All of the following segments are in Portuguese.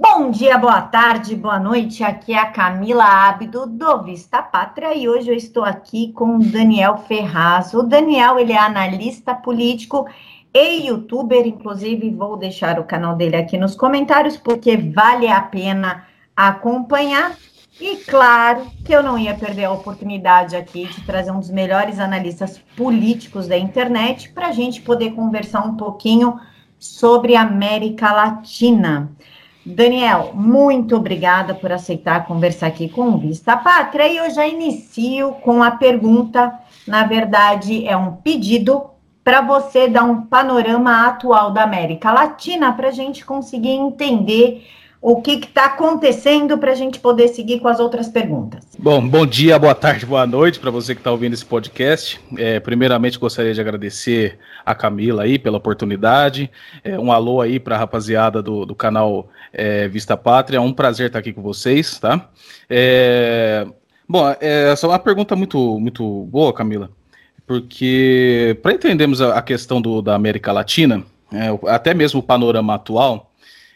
Bom dia, boa tarde, boa noite. Aqui é a Camila Ábido do Vista Pátria e hoje eu estou aqui com o Daniel Ferraz. O Daniel, ele é analista político e youtuber, inclusive vou deixar o canal dele aqui nos comentários porque vale a pena acompanhar. E claro que eu não ia perder a oportunidade aqui de trazer um dos melhores analistas políticos da internet para a gente poder conversar um pouquinho sobre América Latina. Daniel, muito obrigada por aceitar conversar aqui com o Vista Pátria. E eu já inicio com a pergunta, na verdade, é um pedido para você dar um panorama atual da América Latina para a gente conseguir entender o que está acontecendo para a gente poder seguir com as outras perguntas. Bom, bom dia, boa tarde, boa noite para você que está ouvindo esse podcast. É, primeiramente, gostaria de agradecer a Camila aí pela oportunidade. É, um alô aí para a rapaziada do, do canal é, Vista Pátria. É um prazer estar aqui com vocês, tá? É, bom, é, essa é uma pergunta muito, muito boa, Camila, porque para entendermos a, a questão do, da América Latina, é, até mesmo o panorama atual,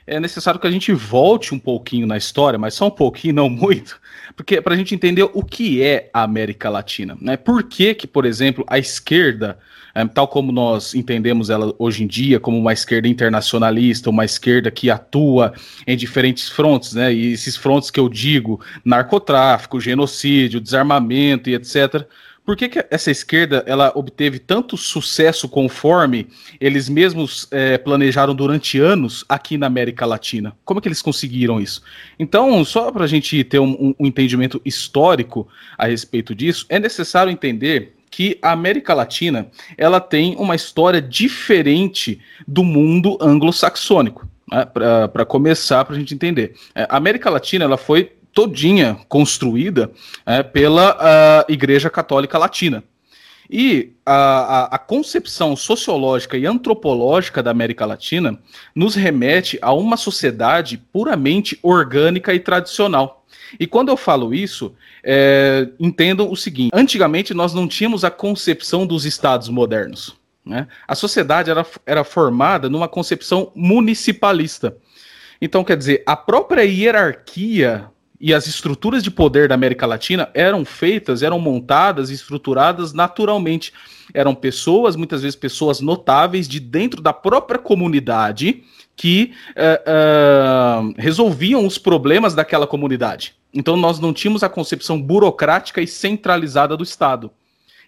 é necessário que a gente volte um pouquinho na história, mas só um pouquinho, não muito, porque para a gente entender o que é a América Latina, né? Por que, que por exemplo, a esquerda é, tal como nós entendemos ela hoje em dia, como uma esquerda internacionalista, uma esquerda que atua em diferentes frontes, né? E esses frontes que eu digo, narcotráfico, genocídio, desarmamento e etc. Por que, que essa esquerda ela obteve tanto sucesso conforme eles mesmos é, planejaram durante anos aqui na América Latina? Como é que eles conseguiram isso? Então, só para a gente ter um, um entendimento histórico a respeito disso, é necessário entender que a América Latina ela tem uma história diferente do mundo anglo-saxônico. Né? Para começar, para a gente entender. É, a América Latina ela foi todinha construída é, pela Igreja Católica Latina. E a, a, a, concepção sociológica e antropológica da América Latina nos remete a uma sociedade puramente orgânica e tradicional. E quando eu falo isso, é, entendam o seguinte: antigamente nós não tínhamos a concepção dos estados modernos. Né? A sociedade era, era formada numa concepção municipalista. Então, quer dizer, a própria hierarquia e as estruturas de poder da América Latina eram feitas, eram montadas estruturadas naturalmente. Eram pessoas, muitas vezes pessoas notáveis de dentro da própria comunidade que uh, uh, resolviam os problemas daquela comunidade. Então nós não tínhamos a concepção burocrática e centralizada do Estado.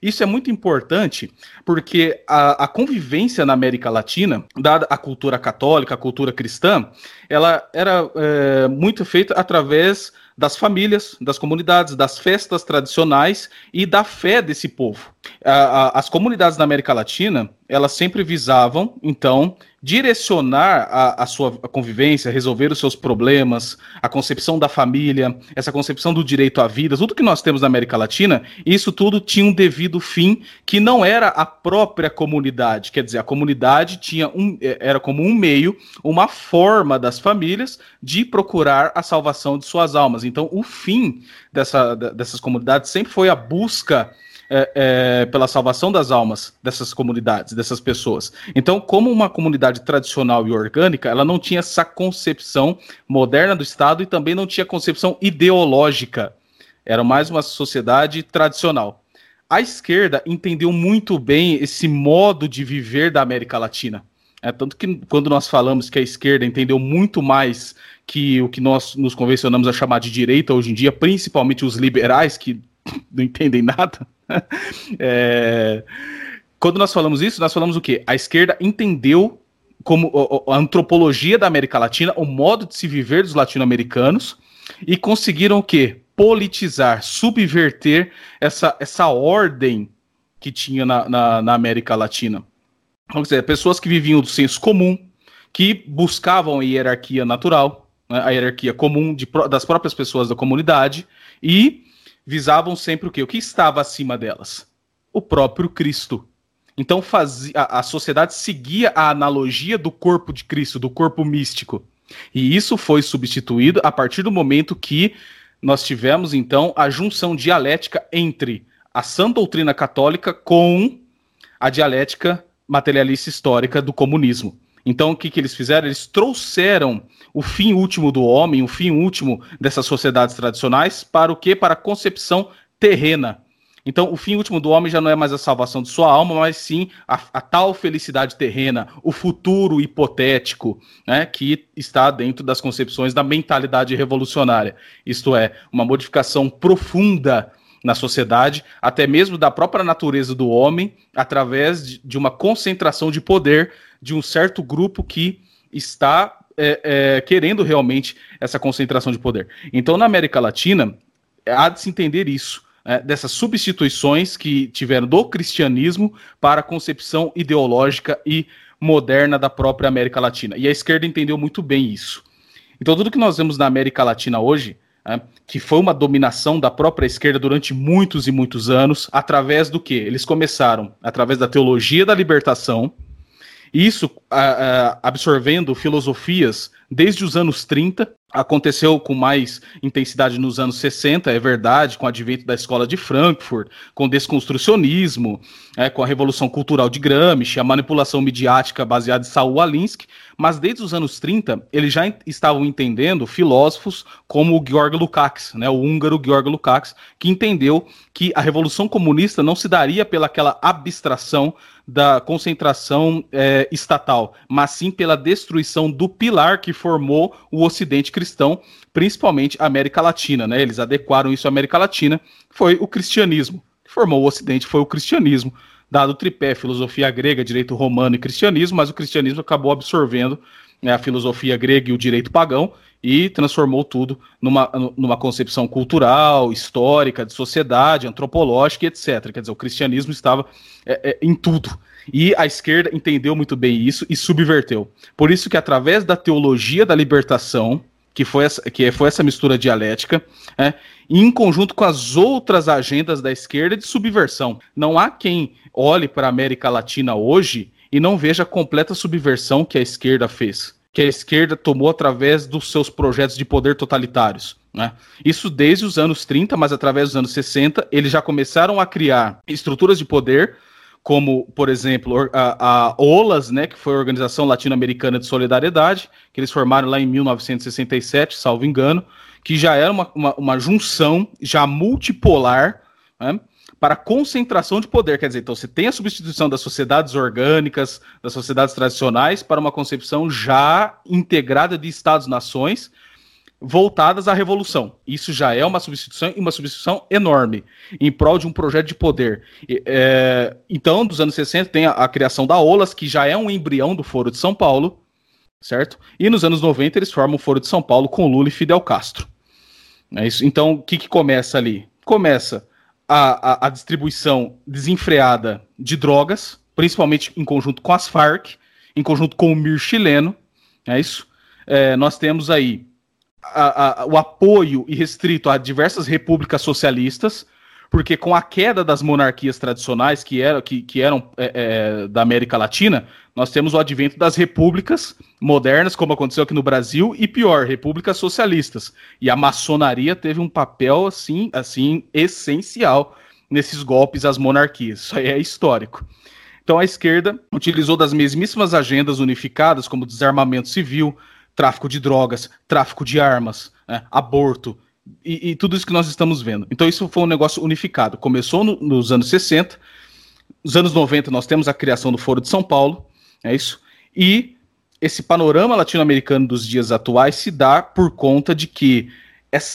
Isso é muito importante porque a, a, convivência na América Latina, dada a cultura católica, a cultura cristã, ela era é, muito feita através das famílias, das comunidades, das festas tradicionais e da fé desse povo. As comunidades da América Latina, elas sempre visavam, então, direcionar a, a sua convivência, resolver os seus problemas, a concepção da família, essa concepção do direito à vida, tudo que nós temos na América Latina, isso tudo tinha um devido fim que não era a própria comunidade, quer dizer, a comunidade tinha um, é, era como um meio, uma forma das famílias de procurar a salvação de suas almas. Então, o fim dessa, dessas comunidades sempre foi a busca é, é, pela salvação das almas dessas comunidades, dessas pessoas. Então, como uma comunidade tradicional e orgânica, ela não tinha essa concepção moderna do Estado e também não tinha concepção ideológica. Era mais uma sociedade tradicional. A esquerda entendeu muito bem esse modo de viver da América Latina. É, tanto que quando nós falamos que a esquerda entendeu muito mais que o que nós nos convencionamos a chamar de direita hoje em dia, principalmente os liberais, que não entendem nada, é, quando nós falamos isso, nós falamos o quê? A esquerda entendeu como a antropologia da América Latina, o modo de se viver dos latino-americanos, e conseguiram o quê? Politizar, subverter essa, essa ordem que tinha na, na, na América Latina. Vamos dizer, pessoas que viviam do senso comum, que buscavam a hierarquia natural, né, a hierarquia comum de, das próprias pessoas da comunidade, e visavam sempre o quê? O que estava acima delas? O próprio Cristo. Então fazia, a, a sociedade seguia a analogia do corpo de Cristo, do corpo místico. E isso foi substituído a partir do momento que nós tivemos, então, a junção dialética entre a sã doutrina católica com a dialética materialista histórica do comunismo. Então, o que, que eles fizeram? Eles trouxeram o fim último do homem, o fim último dessas sociedades tradicionais, para o quê? Para a concepção terrena. Então, o fim último do homem já não é mais a salvação de sua alma, mas sim a, a tal felicidade terrena, o futuro hipotético, né, que está dentro das concepções da mentalidade revolucionária. Isto é, uma modificação profunda na sociedade, até mesmo da própria natureza do homem, através de, de uma concentração de poder de um certo grupo que está é, é, querendo realmente essa concentração de poder. Então, na América Latina, há de se entender isso é, dessas substituições que tiveram do cristianismo para a concepção ideológica e moderna da própria América Latina. E a esquerda entendeu muito bem isso. Então, tudo que nós vemos na América Latina hoje, é, que foi uma dominação da própria esquerda durante muitos e muitos anos, através do que? Eles começaram através da teologia da libertação, isso absorvendo filosofias desde os anos 30, aconteceu com mais intensidade nos anos 60, é verdade, com o advento da escola de Frankfurt, com o desconstrucionismo, é, com a revolução cultural de Gramsci, a manipulação midiática baseada em Saul Alinsky, mas desde os anos 30 eles já estavam entendendo filósofos como o Georg Lukács, né, o húngaro Georg Lukács, que entendeu que a revolução comunista não se daria pelaquela abstração da concentração é, estatal, mas sim pela destruição do pilar que formou o Ocidente cristão, principalmente a América Latina. Né? Eles adequaram isso à América Latina, foi o cristianismo. Que formou o Ocidente foi o cristianismo, dado o tripé filosofia grega, direito romano e cristianismo, mas o cristianismo acabou absorvendo né, a filosofia grega e o direito pagão e transformou tudo numa, numa concepção cultural, histórica, de sociedade, antropológica, etc. Quer dizer, o cristianismo estava é, é, em tudo. E a esquerda entendeu muito bem isso e subverteu. Por isso que através da teologia da libertação, que foi essa, que foi essa mistura dialética, é, em conjunto com as outras agendas da esquerda de subversão. Não há quem olhe para a América Latina hoje e não veja a completa subversão que a esquerda fez que a esquerda tomou através dos seus projetos de poder totalitários. Né? Isso desde os anos 30, mas através dos anos 60, eles já começaram a criar estruturas de poder, como, por exemplo, a, a OLAS, né, que foi a Organização Latino-Americana de Solidariedade, que eles formaram lá em 1967, salvo engano, que já era uma, uma, uma junção já multipolar, né, para concentração de poder. Quer dizer, então você tem a substituição das sociedades orgânicas, das sociedades tradicionais, para uma concepção já integrada de Estados-nações voltadas à revolução. Isso já é uma substituição e uma substituição enorme em prol de um projeto de poder. É, então, dos anos 60 tem a, a, criação da OLAS, que já é um embrião do Foro de São Paulo, certo? E nos anos 90 eles formam o Foro de São Paulo com Lula e Fidel Castro. É isso. Então, o que, que começa ali? Começa a, a, a distribuição desenfreada de drogas, principalmente em conjunto com as Farc, em conjunto com o MIR chileno, é isso? É, nós temos aí a, a, o apoio irrestrito a diversas repúblicas socialistas, porque com a queda das monarquias tradicionais que, era, que, que eram é, é, da América Latina, nós temos o advento das repúblicas modernas, como aconteceu aqui no Brasil, e pior, repúblicas socialistas. E a maçonaria teve um papel assim, assim essencial nesses golpes às monarquias. Isso aí é histórico. Então a esquerda utilizou das mesmíssimas agendas unificadas, como desarmamento civil, tráfico de drogas, tráfico de armas, né, aborto, e, e, tudo isso que nós estamos vendo. Então, isso foi um negócio unificado. Começou no, nos anos 60, nos anos 90, nós temos a criação do Foro de São Paulo, é isso? E esse panorama latino-americano dos dias atuais se dá por conta de que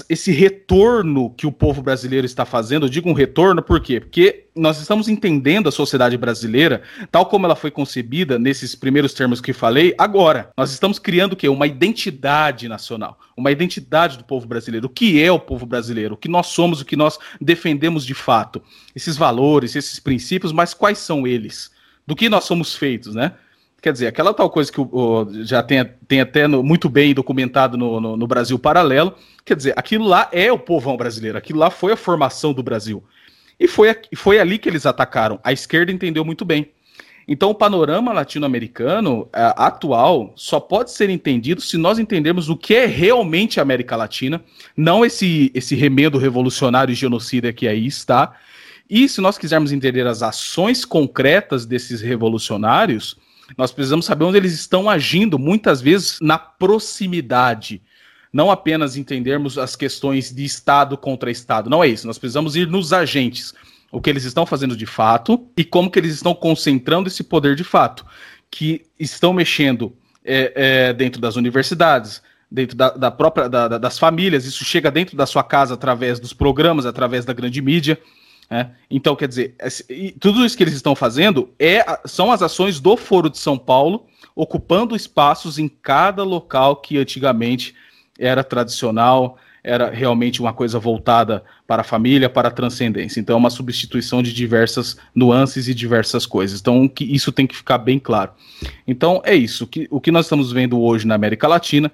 esse retorno que o povo brasileiro está fazendo, eu digo um retorno por quê? Porque nós estamos entendendo a sociedade brasileira tal como ela foi concebida nesses primeiros termos que falei agora. Nós estamos criando o quê? Uma identidade nacional, uma identidade do povo brasileiro. O que é o povo brasileiro? O que nós somos, o que nós defendemos de fato? Esses valores, esses princípios, mas quais são eles? Do que nós somos feitos, né? Quer dizer, aquela tal coisa que o, já tem, tem até no, muito bem documentado no, no, no, Brasil Paralelo, quer dizer, aquilo lá é o povão brasileiro, aquilo lá foi a formação do Brasil. E foi, foi ali que eles atacaram. A esquerda entendeu muito bem. Então, o panorama latino-americano é, atual só pode ser entendido se nós entendermos o que é realmente a América Latina, não esse, esse remendo revolucionário e genocida que aí está. E se nós quisermos entender as ações concretas desses revolucionários, Nós precisamos saber onde eles estão agindo, muitas vezes na proximidade. Não apenas entendermos as questões de Estado contra Estado. Não é isso. Nós precisamos ir nos agentes. O que eles estão fazendo de fato e como que eles estão concentrando esse poder de fato. Que estão mexendo é, é, dentro das universidades, dentro da, da própria da, das famílias, isso chega dentro da sua casa através dos programas, através da grande mídia. Né? Então, quer dizer, tudo isso que eles estão fazendo é, são as ações do Foro de São Paulo, ocupando espaços em cada local que antigamente era tradicional, era realmente uma coisa voltada para a família, para a transcendência. Então, é uma substituição de diversas nuances e diversas coisas. Então, que isso tem que ficar bem claro. Então, é isso. Que, o que nós estamos vendo hoje na América Latina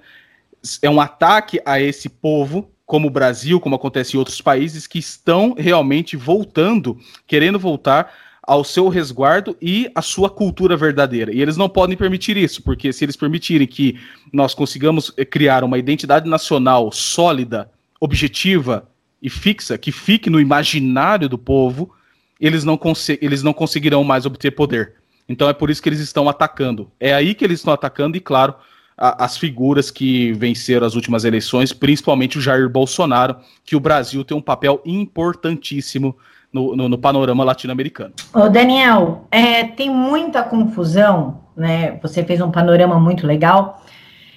é um ataque a esse povo, como o Brasil, como acontece em outros países, que estão realmente voltando, querendo voltar ao seu resguardo e à sua cultura verdadeira. E eles não podem permitir isso, porque se eles permitirem que nós consigamos eh, criar uma identidade nacional sólida, objetiva e fixa, que fique no imaginário do povo, eles não, eles não conseguirão mais obter poder. Então é por isso que eles estão atacando. É aí que eles estão atacando, e claro, a, as figuras que venceram as últimas eleições, principalmente o Jair Bolsonaro, que o Brasil tem um papel importantíssimo no, no, no panorama latino-americano. Daniel, é, tem muita confusão, né? Você fez um panorama muito legal.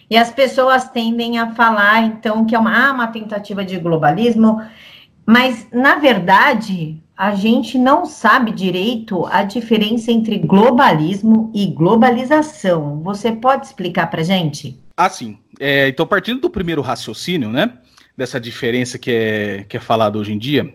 E as pessoas tendem a falar, então, que é uma, ah, uma tentativa de globalismo, mas, na verdade, a gente não sabe direito a diferença entre globalismo e globalização. Você pode explicar para gente? Ah, sim. É, então, partindo do primeiro raciocínio, né, dessa diferença que é, que é falada hoje em dia,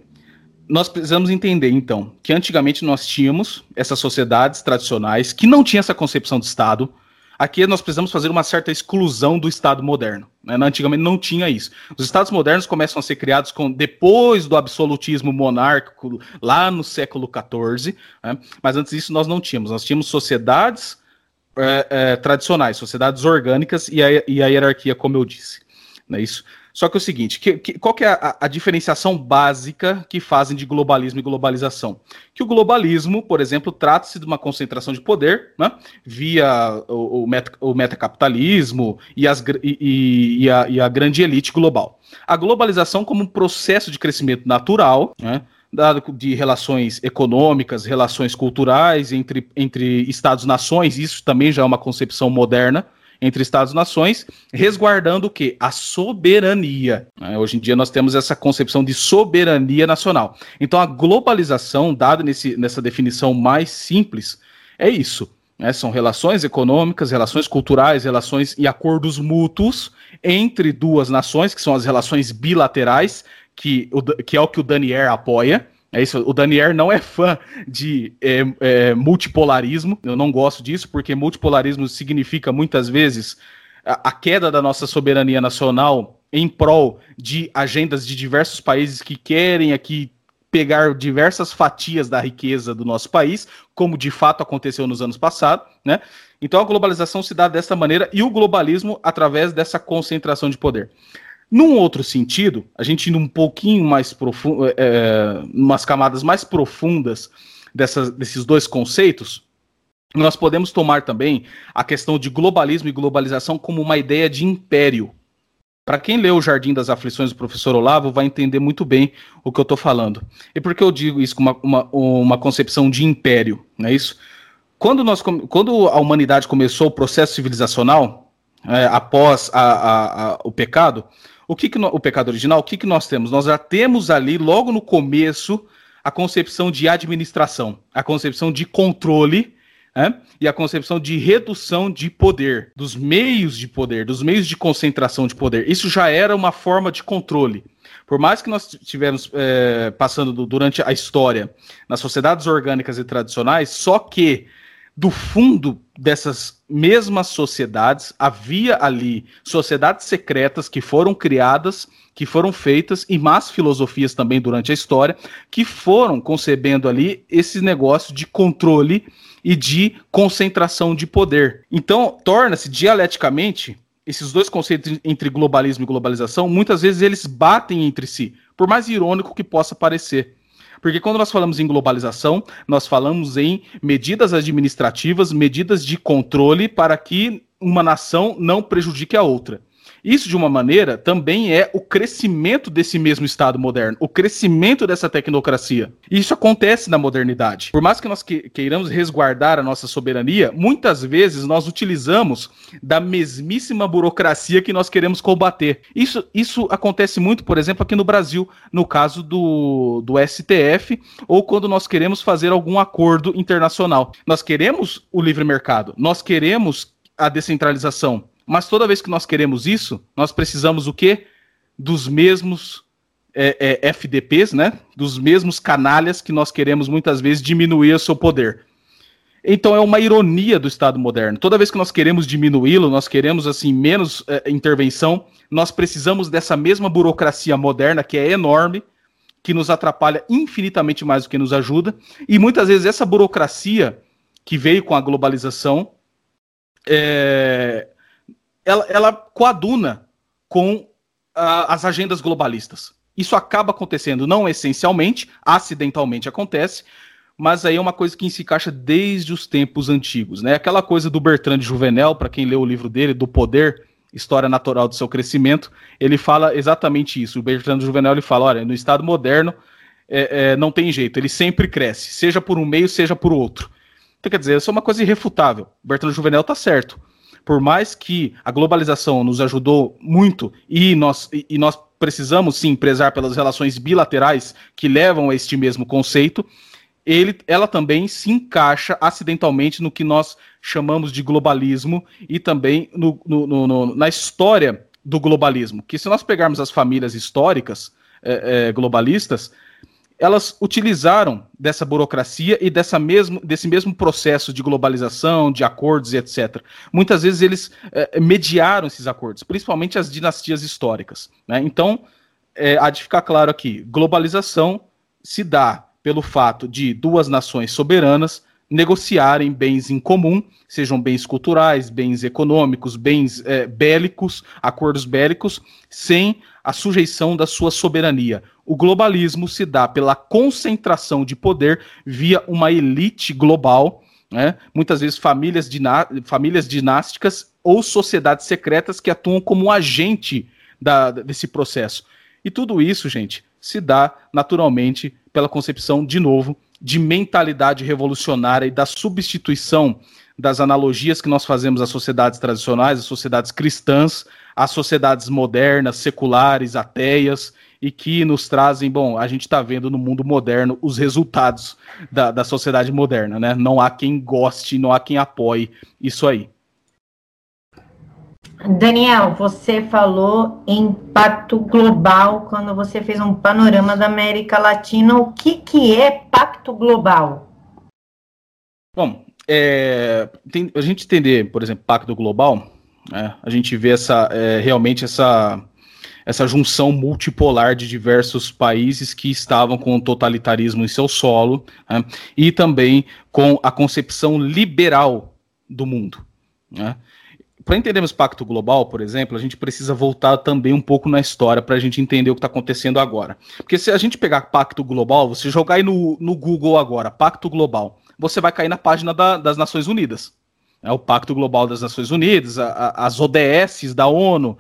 nós precisamos entender, então, que antigamente nós tínhamos essas sociedades tradicionais que não tinham essa concepção de Estado, Aqui nós precisamos fazer uma certa exclusão do Estado moderno. Né? Antigamente não tinha isso. Os Estados modernos começam a ser criados com, depois do absolutismo monárquico, lá no século XIV, né? mas antes disso nós não tínhamos. Nós tínhamos sociedades é, é, tradicionais, sociedades orgânicas e a, e a hierarquia, como eu disse. É isso? Só que é o seguinte, que, que, qual que é a, a, diferenciação básica que fazem de globalismo e globalização? Que o globalismo, por exemplo, trata-se de uma concentração de poder, né, via o, o, o metacapitalismo e, as, e, e, a, e a grande elite global. A globalização como um processo de crescimento natural, né, de relações econômicas, relações culturais entre, entre estados-nações, isso também já é uma concepção moderna, entre Estados e nações, resguardando o quê? A soberania. É, hoje em dia nós temos essa concepção de soberania nacional. Então a globalização, dada nesse, nessa definição mais simples, é isso. Né? São relações econômicas, relações culturais, relações e acordos mútuos entre duas nações, que são as relações bilaterais, que, que é o que o Daniel apoia. É isso, o Daniel não é fã de é, é, multipolarismo, eu não gosto disso, porque multipolarismo significa muitas vezes a, a, queda da nossa soberania nacional em prol de agendas de diversos países que querem aqui pegar diversas fatias da riqueza do nosso país, como de fato aconteceu nos anos passados, né? Então a globalização se dá dessa maneira e o globalismo através dessa concentração de poder. Num outro sentido, a gente indo um pouquinho mais profundo, é, é, umas camadas mais profundas dessas, desses dois conceitos, nós podemos tomar também a questão de globalismo e globalização como uma ideia de império. Para quem leu o Jardim das Aflições do professor Olavo, vai entender muito bem o que eu estou falando. E por que eu digo isso com uma, uma, uma concepção de império? Não é isso? Quando, nós, quando a humanidade começou o processo civilizacional, é, após a, a, a, o pecado, o que, que no, o pecado original, o que, que nós temos? Nós já temos ali, logo no começo, a concepção de administração, a concepção de controle né? e a concepção de redução de poder, dos meios de poder, dos meios de concentração de poder. Isso já era uma forma de controle. Por mais que nós estivermos é, passando do, durante a história nas sociedades orgânicas e tradicionais, só que do fundo dessas mesmas sociedades havia ali sociedades secretas que foram criadas, que foram feitas, e más filosofias também durante a história, que foram concebendo ali esse negócio de controle e de concentração de poder. Então, torna-se dialeticamente esses dois conceitos entre globalismo e globalização, muitas vezes eles batem entre si, por mais irônico que possa parecer. Porque quando nós falamos em globalização, nós falamos em medidas administrativas, medidas de controle para que uma nação não prejudique a outra. Isso, de uma maneira, também é o crescimento desse mesmo Estado moderno, o crescimento dessa tecnocracia. E isso acontece na modernidade. Por mais que nós queiramos resguardar a nossa soberania, muitas vezes nós utilizamos da mesmíssima burocracia que nós queremos combater. Isso, isso acontece muito, por exemplo, aqui no Brasil, no caso do, do STF, ou quando nós queremos fazer algum acordo internacional. Nós queremos o livre mercado, nós queremos a descentralização. Mas toda vez que nós queremos isso, nós precisamos o quê? Dos mesmos é, é, FDPs, né? Dos mesmos canalhas que nós queremos muitas vezes diminuir o seu poder. Então é uma ironia do Estado moderno. Toda vez que nós queremos diminuí-lo, nós queremos assim menos é, intervenção, nós precisamos dessa mesma burocracia moderna que é enorme, que nos atrapalha infinitamente mais do que nos ajuda, e muitas vezes essa burocracia que veio com a globalização é, ela, ela coaduna com uh, as agendas globalistas. Isso acaba acontecendo, não essencialmente, acidentalmente acontece, mas aí é uma coisa que se encaixa desde os tempos antigos, né? Aquela coisa do Bertrand de Juvenel, para quem leu o livro dele, do poder, história natural do seu crescimento, ele fala exatamente isso. O Bertrand Juvenel ele fala, olha, no Estado moderno é, é, não tem jeito, ele sempre cresce, seja por um meio, seja por outro. Então, quer dizer, isso é uma coisa irrefutável. O Bertrand Juvenel está certo por mais que a globalização nos ajudou muito e nós, e, nós precisamos sim prezar pelas relações bilaterais que levam a este mesmo conceito, ele, ela também se encaixa acidentalmente no que nós chamamos de globalismo e também no, no, no, na história do globalismo. Que se nós pegarmos as famílias históricas é, é, globalistas, elas utilizaram dessa burocracia e dessa mesmo, desse mesmo processo de globalização, de acordos e etc. Muitas vezes eles é, mediaram esses acordos, principalmente as dinastias históricas. Né? Então, é, há de ficar claro aqui: globalização se dá pelo fato de duas nações soberanas negociarem bens em comum, sejam bens culturais, bens econômicos, bens é, bélicos, acordos bélicos, sem a sujeição da sua soberania. O globalismo se dá pela concentração de poder via uma elite global, né? muitas vezes famílias, famílias dinásticas ou sociedades secretas que atuam como agente da, desse processo. E tudo isso, gente, se dá naturalmente pela concepção, de novo, de mentalidade revolucionária e da substituição das analogias que nós fazemos às sociedades tradicionais, às sociedades cristãs, às sociedades modernas, seculares, ateias, e que nos trazem, bom, a gente está vendo no mundo moderno os resultados da, da sociedade moderna, né? Não há quem goste, não há quem apoie isso aí. Daniel, você falou em pacto global quando você fez um panorama da América Latina. O que, que é pacto global? Bom, é, tem, a gente entender, por exemplo, pacto global, né, a gente vê essa, é, realmente essa, essa junção multipolar de diversos países que estavam com o totalitarismo em seu solo né, e também com a concepção liberal do mundo. Né. Para entendermos pacto global, por exemplo, a gente precisa voltar também um pouco na história para a gente entender o que está acontecendo agora. Porque se a gente pegar pacto global, você jogar aí no, no Google agora, pacto global, você vai cair na página da, das Nações Unidas. É o Pacto Global das Nações Unidas, a, a, as ODS da ONU,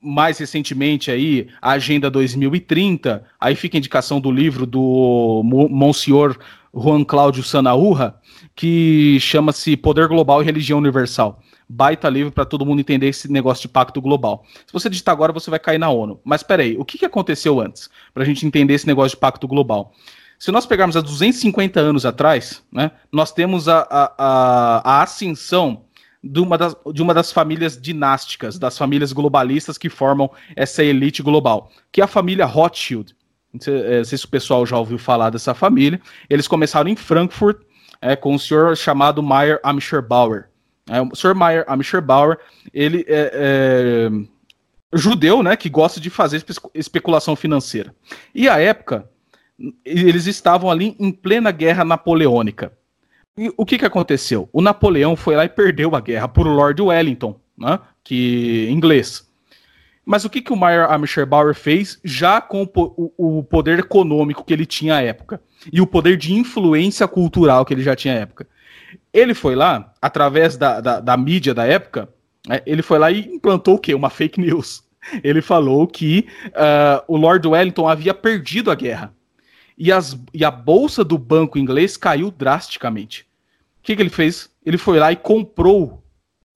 mais recentemente aí a Agenda 2030, aí fica a indicação do livro do Monsenhor Juan Cláudio Sanaúra, que chama-se Poder Global e Religião Universal baita livro para todo mundo entender esse negócio de pacto global. Se você digitar agora, você vai cair na ONU. Mas peraí, o que, que aconteceu antes? Para a gente entender esse negócio de pacto global. Se nós pegarmos há 250 anos atrás, né, nós temos a, a, a, ascensão de uma, das, de uma das famílias dinásticas, das famílias globalistas que formam essa elite global, que é a família Rothschild. Não sei, sei se o pessoal já ouviu falar dessa família. Eles começaram em Frankfurt é, com um senhor chamado Meyer Amscher Bauer. É, o Sr. Meyer Amisher Bauer, ele é, é, judeu, né, que gosta de fazer especulação financeira. E à época, eles estavam ali em plena guerra napoleônica. E o que, que aconteceu? O Napoleão foi lá e perdeu a guerra por Lord Wellington, né, que inglês. Mas o que, que o Meyer Amscherbauer fez já com o, o, poder econômico que ele tinha à época e o poder de influência cultural que ele já tinha à época? Ele foi lá, através da, da, da mídia da época, né, ele foi lá e implantou o quê? Uma fake news. Ele falou que uh, o Lord Wellington havia perdido a guerra e, as, e a bolsa do banco inglês caiu drasticamente. O que, que ele fez? Ele foi lá e comprou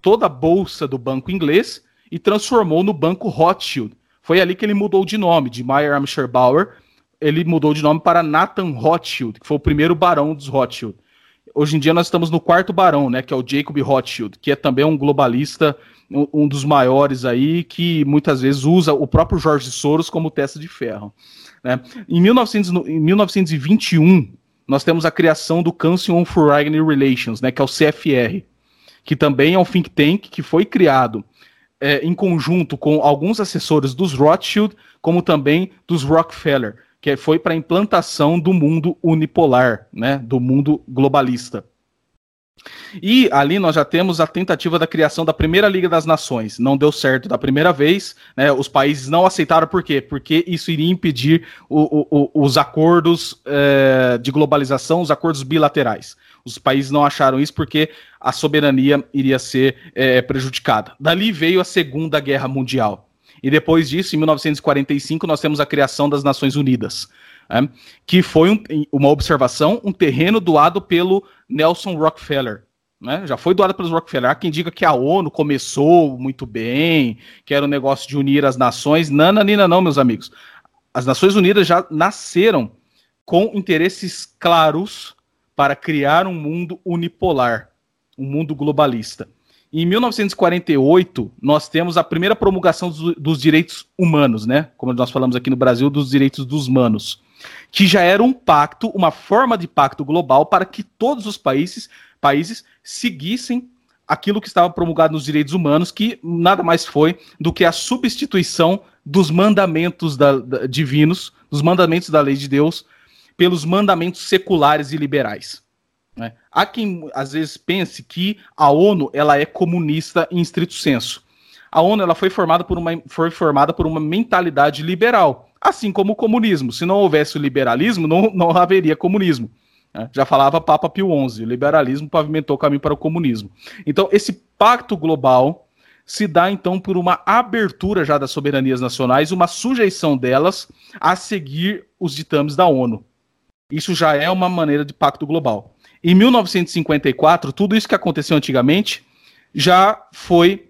toda a bolsa do banco inglês e transformou no banco Rothschild. Foi ali que ele mudou de nome, de Meyer Amscher Bauer, ele mudou de nome para Nathan Rothschild, que foi o primeiro barão dos Rothschild. Hoje em dia nós estamos no quarto barão, né, que é o Jacob Rothschild, que é também um globalista, um, dos maiores aí, que muitas vezes usa o próprio Jorge Soros como testa de ferro. Né? Em, 1900, em 1921, nós temos a criação do Council on Foreign Relations, né, que é o CFR, que também é um think tank que foi criado é, em conjunto com alguns assessores dos Rothschild, como também dos Rockefeller, que foi para a implantação do mundo unipolar, né, do mundo globalista. E ali nós já temos a tentativa da criação da primeira Liga das Nações. Não deu certo da primeira vez, né? Os países não aceitaram por quê? Porque isso iria impedir o, o, os acordos é, de globalização, os acordos bilaterais. Os países não acharam isso porque a soberania iria ser é, prejudicada. Dali veio a Segunda Guerra Mundial. E depois disso, em 1945, nós temos a criação das Nações Unidas é, que foi um, uma observação, um terreno doado pelo Nelson Rockefeller. Né? Já foi doado pelos Rockefeller. Há quem diga que a ONU começou muito bem, que era um negócio de unir as nações. Nananina, não, meus amigos. As Nações Unidas já nasceram com interesses claros para criar um mundo unipolar, um mundo globalista. Em 1948, nós temos a primeira promulgação dos, dos, direitos humanos, né? Como nós falamos aqui no Brasil, dos direitos dos humanos que já era um pacto, uma forma de pacto global para que todos os países, países seguissem aquilo que estava promulgado nos direitos humanos, que nada mais foi do que a substituição dos mandamentos da, da, divinos, dos mandamentos da lei de Deus, pelos mandamentos seculares e liberais. Né? Há quem às vezes pense que a ONU ela é comunista em estrito senso. A ONU ela foi formada por uma, foi formada por uma mentalidade liberal assim como o comunismo. Se não houvesse o liberalismo, não, não haveria comunismo. Né? Já falava Papa Pio XI, o liberalismo pavimentou o caminho para o comunismo. Então, esse pacto global se dá então por uma abertura já das soberanias nacionais, uma sujeição delas a seguir os ditames da ONU. Isso já é uma maneira de pacto global. Em 1954, tudo isso que aconteceu antigamente já foi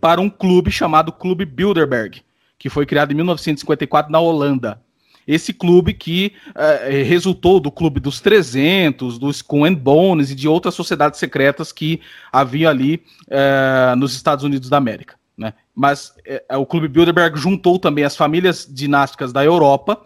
para um clube chamado Clube Bilderberg, que foi criado em 1954 na Holanda. Esse clube que uh, resultou do Clube dos 300, dos Coen Bones e de outras sociedades secretas que havia ali uh, nos Estados Unidos da América. Né? Mas o Clube Bilderberg juntou também as famílias dinásticas da Europa,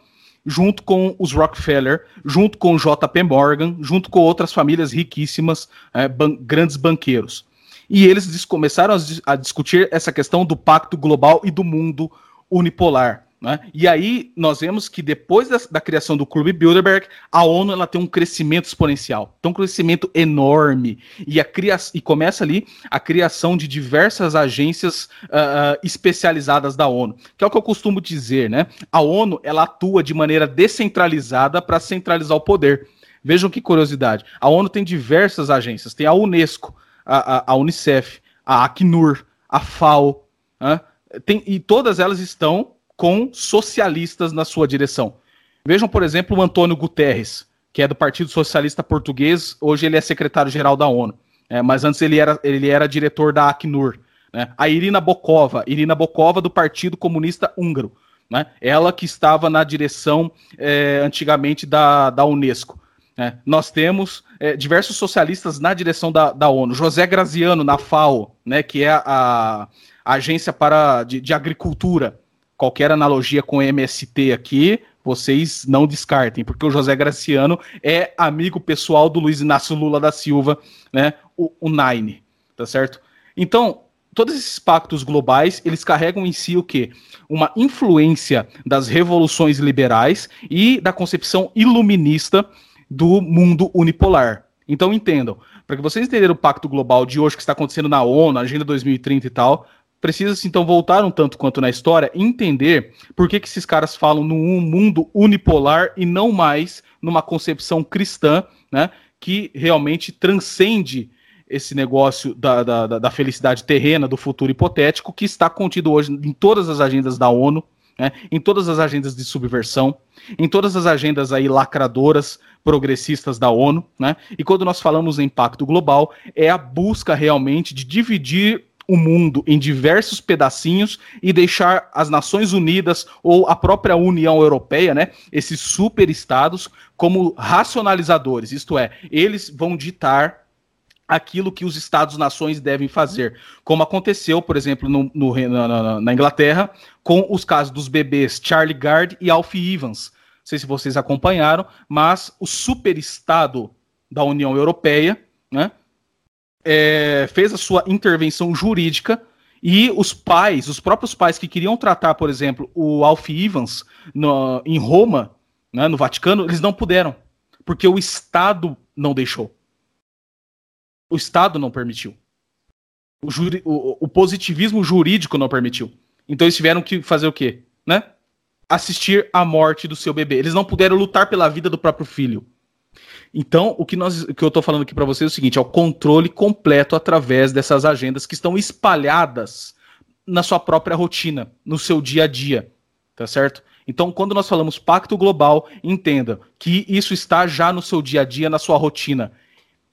junto com os Rockefeller, junto com JP Morgan, junto com outras famílias riquíssimas, ban grandes banqueiros. E eles começaram a discutir essa questão do pacto global e do mundo unipolar. Né? E aí nós vemos que depois da, da, criação do Clube Bilderberg, a ONU ela tem um crescimento exponencial, tem um crescimento enorme e, a cria e começa ali a criação de diversas agências uh, especializadas da ONU, que é o que eu costumo dizer, né? A ONU ela atua de maneira descentralizada para centralizar o poder. Vejam que curiosidade. A ONU tem diversas agências, tem a UNESCO, a, a, a Unicef, a Acnur, a FAO, uh, tem, e todas elas estão com socialistas na sua direção. Vejam, por exemplo, o Antônio Guterres, que é do Partido Socialista Português, hoje ele é secretário-geral da ONU, é, mas antes ele era, ele era diretor da Acnur. Né? A Irina Bokova, Irina Bokova do Partido Comunista Húngaro, né? ela que estava na direção é, antigamente da, da Unesco. Né? Nós temos é, diversos socialistas na direção da, da ONU. José Graziano, na FAO, né, que é a, a Agência para, de, de Agricultura. Qualquer analogia com MST aqui, vocês não descartem, porque o José Graciano é amigo pessoal do Luiz Inácio Lula da Silva, né, o, o Nine, tá certo? Então, todos esses pactos globais, eles carregam em si o quê? Uma influência das revoluções liberais e da concepção iluminista do mundo unipolar. Então entendam, para que vocês entenderem o pacto global de hoje que está acontecendo na ONU, Agenda 2030 e tal, precisa então voltar um tanto quanto na história entender por que, que esses caras falam num mundo unipolar e não mais numa concepção cristã, né, que realmente transcende esse negócio da, da, da, felicidade terrena, do futuro hipotético, que está contido hoje em todas as agendas da ONU, né, em todas as agendas de subversão, em todas as agendas aí lacradoras, progressistas da ONU, né? E quando nós falamos em impacto global, é a busca realmente de dividir o mundo em diversos pedacinhos e deixar as Nações Unidas ou a própria União Europeia, né, esses superestados, como racionalizadores, isto é, eles vão ditar aquilo que os Estados-nações devem fazer, como aconteceu, por exemplo, no, no, na, na, Inglaterra, com os casos dos bebês Charlie Gard e Alfie Evans. Não sei se vocês acompanharam, mas o superestado da União Europeia, né, é, fez a sua intervenção jurídica e os pais, os próprios pais que queriam tratar, por exemplo, o Alfie Evans no, em Roma, né, no Vaticano, eles não puderam, porque o Estado não deixou. O Estado não permitiu. O, juri, o, o positivismo jurídico não permitiu. Então eles tiveram que fazer o quê? Né? Assistir à morte do seu bebê. Eles não puderam lutar pela vida do próprio filho. Então, o que, nós, o que eu estou falando aqui para vocês é o seguinte: é o controle completo através dessas agendas que estão espalhadas na sua própria rotina, no seu dia a dia, tá certo? Então, quando nós falamos pacto global, entenda que isso está já no seu dia a dia, na sua rotina,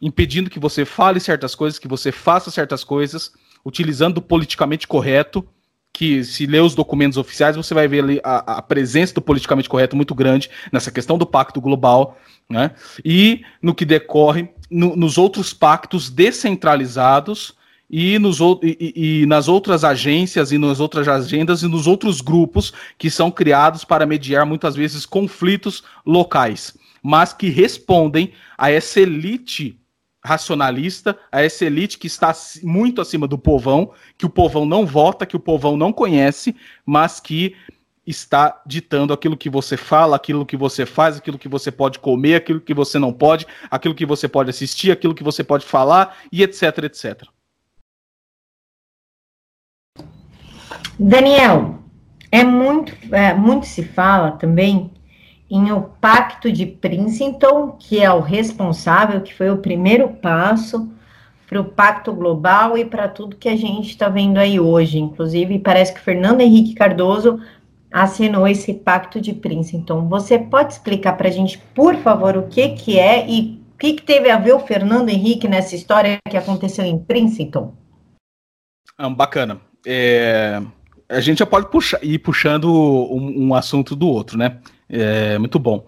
impedindo que você fale certas coisas, que você faça certas coisas, utilizando o politicamente correto que se ler os documentos oficiais, você vai ver ali a, a, presença do politicamente correto muito grande nessa questão do pacto global, né? E no que decorre no, nos outros pactos descentralizados e, nos, e, e, nas outras agências e nas outras agendas e nos outros grupos que são criados para mediar muitas vezes conflitos locais, mas que respondem a essa elite racionalista, a essa elite que está muito acima do povão, que o povão não vota, que o povão não conhece, mas que está ditando aquilo que você fala, aquilo que você faz, aquilo que você pode comer, aquilo que você não pode, aquilo que você pode assistir, aquilo que você pode falar e etc, etc. Daniel, é muito, é, muito se fala também em o Pacto de Princeton, que é o responsável, que foi o primeiro passo para o Pacto Global e para tudo que a gente está vendo aí hoje. Inclusive, parece que Fernando Henrique Cardoso assinou esse Pacto de Princeton. Você pode explicar para a gente, por favor, o que, que é e o que, que teve a ver o Fernando Henrique nessa história que aconteceu em Princeton? Ah, bacana. É, a gente já pode puxar, ir puxando um, um assunto do outro, né? É, muito bom.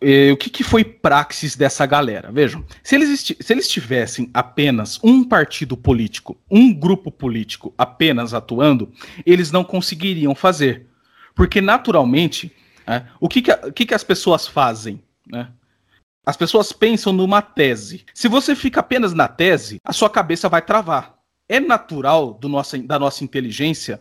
E, o que, que, foi praxis dessa galera? Vejam, se eles, se eles tivessem apenas um partido político, um grupo político apenas atuando, eles não conseguiriam fazer. Porque, naturalmente, é, o que, que, que, que as pessoas fazem? Né? As pessoas pensam numa tese. Se você fica apenas na tese, a sua cabeça vai travar. É natural nossa, da nossa inteligência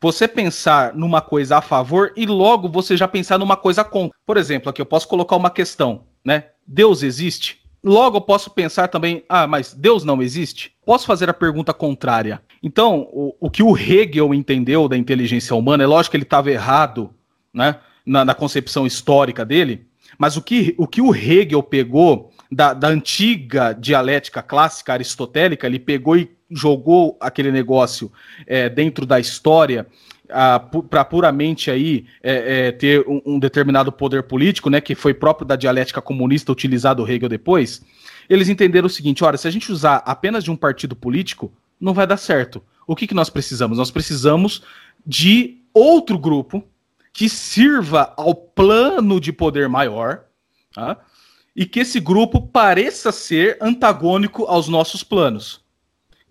você pensar numa coisa a favor e logo você já pensar numa coisa contra. Por exemplo, aqui eu posso colocar uma questão, né? Deus existe? Logo eu posso pensar também, ah, mas Deus não existe? Posso fazer a pergunta contrária. Então, o, o que o Hegel entendeu da inteligência humana, é lógico que ele estava errado, né? Na, na, concepção histórica dele, mas o que o, que o Hegel pegou da, da antiga dialética clássica aristotélica, ele pegou e jogou aquele negócio é, dentro da história para puramente aí é, é, ter um, um, determinado poder político, né, que foi próprio da dialética comunista utilizado Hegel depois, eles entenderam o seguinte: olha, se a gente usar apenas de um partido político, não vai dar certo. O que, que nós precisamos? Nós precisamos de outro grupo que sirva ao plano de poder maior, tá? e que esse grupo pareça ser antagônico aos nossos planos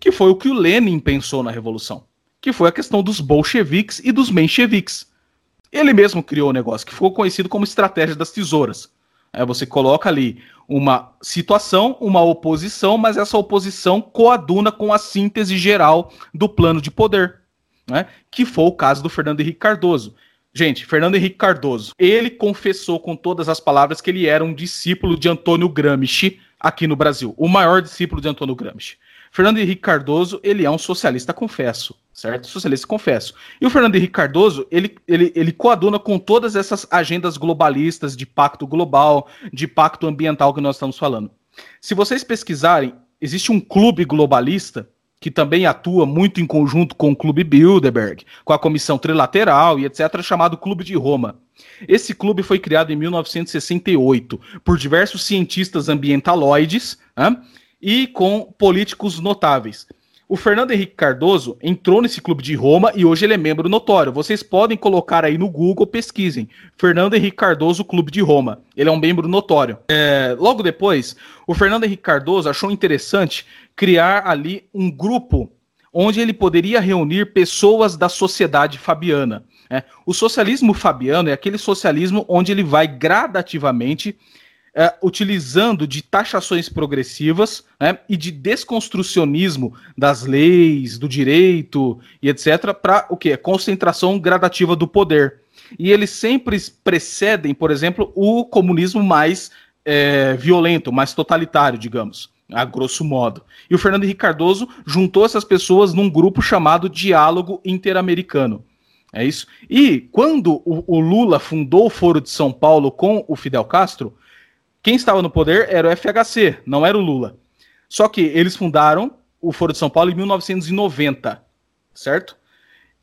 que foi o que o Lenin pensou na Revolução, que foi a questão dos bolcheviques e dos mencheviques. Ele mesmo criou o um negócio que ficou conhecido como estratégia das tesouras. É, você coloca ali uma situação, uma oposição, mas essa oposição coaduna com a síntese geral do plano de poder, né? que foi o caso do Fernando Henrique Cardoso. Gente, Fernando Henrique Cardoso, ele confessou com todas as palavras que ele era um discípulo de Antônio Gramsci aqui no Brasil, o maior discípulo de Antônio Gramsci. Fernando Henrique Cardoso, ele é um socialista, confesso. certo? Socialista, confesso. E o Fernando Henrique Cardoso, ele, ele, ele coaduna com todas essas agendas globalistas de pacto global, de pacto ambiental que nós estamos falando. Se vocês pesquisarem, existe um clube globalista que também atua muito em conjunto com o Clube Bilderberg, com a Comissão Trilateral e etc., chamado Clube de Roma. Esse clube foi criado em 1968 por diversos cientistas ambientaloides né, e com políticos notáveis. O Fernando Henrique Cardoso entrou nesse clube de Roma e hoje ele é membro notório. Vocês podem colocar aí no Google, pesquisem. Fernando Henrique Cardoso, Clube de Roma. Ele é um membro notório. É, logo depois, o Fernando Henrique Cardoso achou interessante criar ali um grupo onde ele poderia reunir pessoas da sociedade fabiana. É, o socialismo fabiano é aquele socialismo onde ele vai gradativamente é, utilizando de taxações progressivas né, e de desconstrucionismo das leis, do direito e etc., para o que? Concentração gradativa do poder. E eles sempre precedem, por exemplo, o comunismo mais é, violento, mais totalitário, digamos a grosso modo. E o Fernando Henrique Cardoso juntou essas pessoas num grupo chamado Diálogo Interamericano. É isso. E quando o, o, Lula fundou o Foro de São Paulo com o Fidel Castro, quem estava no poder era o FHC, não era o Lula. Só que eles fundaram o Foro de São Paulo em 1990, certo?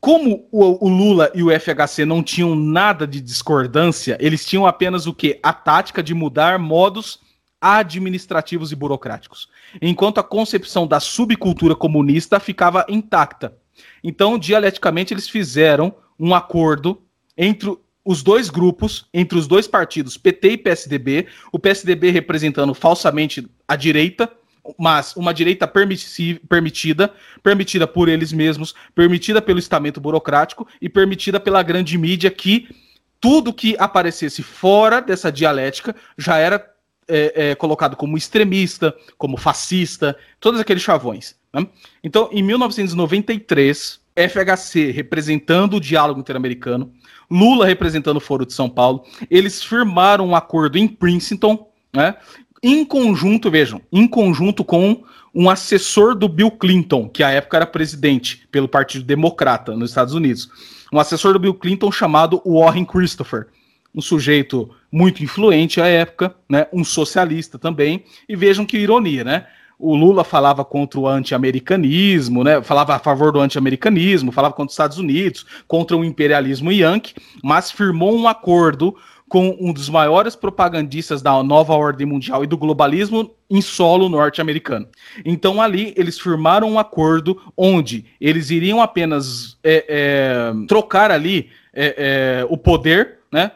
Como o, o, Lula e o FHC não tinham nada de discordância, eles tinham apenas o que? A tática de mudar modos administrativos e burocráticos, enquanto a concepção da subcultura comunista ficava intacta. Então, dialeticamente, eles fizeram um acordo entre os dois grupos, entre os dois partidos, PT e PSDB, o PSDB representando falsamente a direita, mas uma direita permitida, permitida por eles mesmos, permitida pelo estamento burocrático e permitida pela grande mídia que tudo que aparecesse fora dessa dialética já era é, é, colocado como extremista, como fascista, todos aqueles chavões. Né? Então, em 1993, FHC representando o diálogo interamericano, Lula representando o Foro de São Paulo, eles firmaram um acordo em Princeton, né? Em conjunto, vejam, em conjunto com um assessor do Bill Clinton, que à época era presidente pelo Partido Democrata nos Estados Unidos. Um assessor do Bill Clinton chamado Warren Christopher, um sujeito muito influente à época, né? Um socialista também. E vejam que ironia, né? O Lula falava contra o anti-americanismo, né? Falava a favor do anti-americanismo, falava contra os Estados Unidos, contra o imperialismo yankee, mas firmou um acordo com um dos maiores propagandistas da nova ordem mundial e do globalismo em solo norte-americano. Então ali eles firmaram um acordo onde eles iriam apenas é, é, trocar ali é, é o poder, né?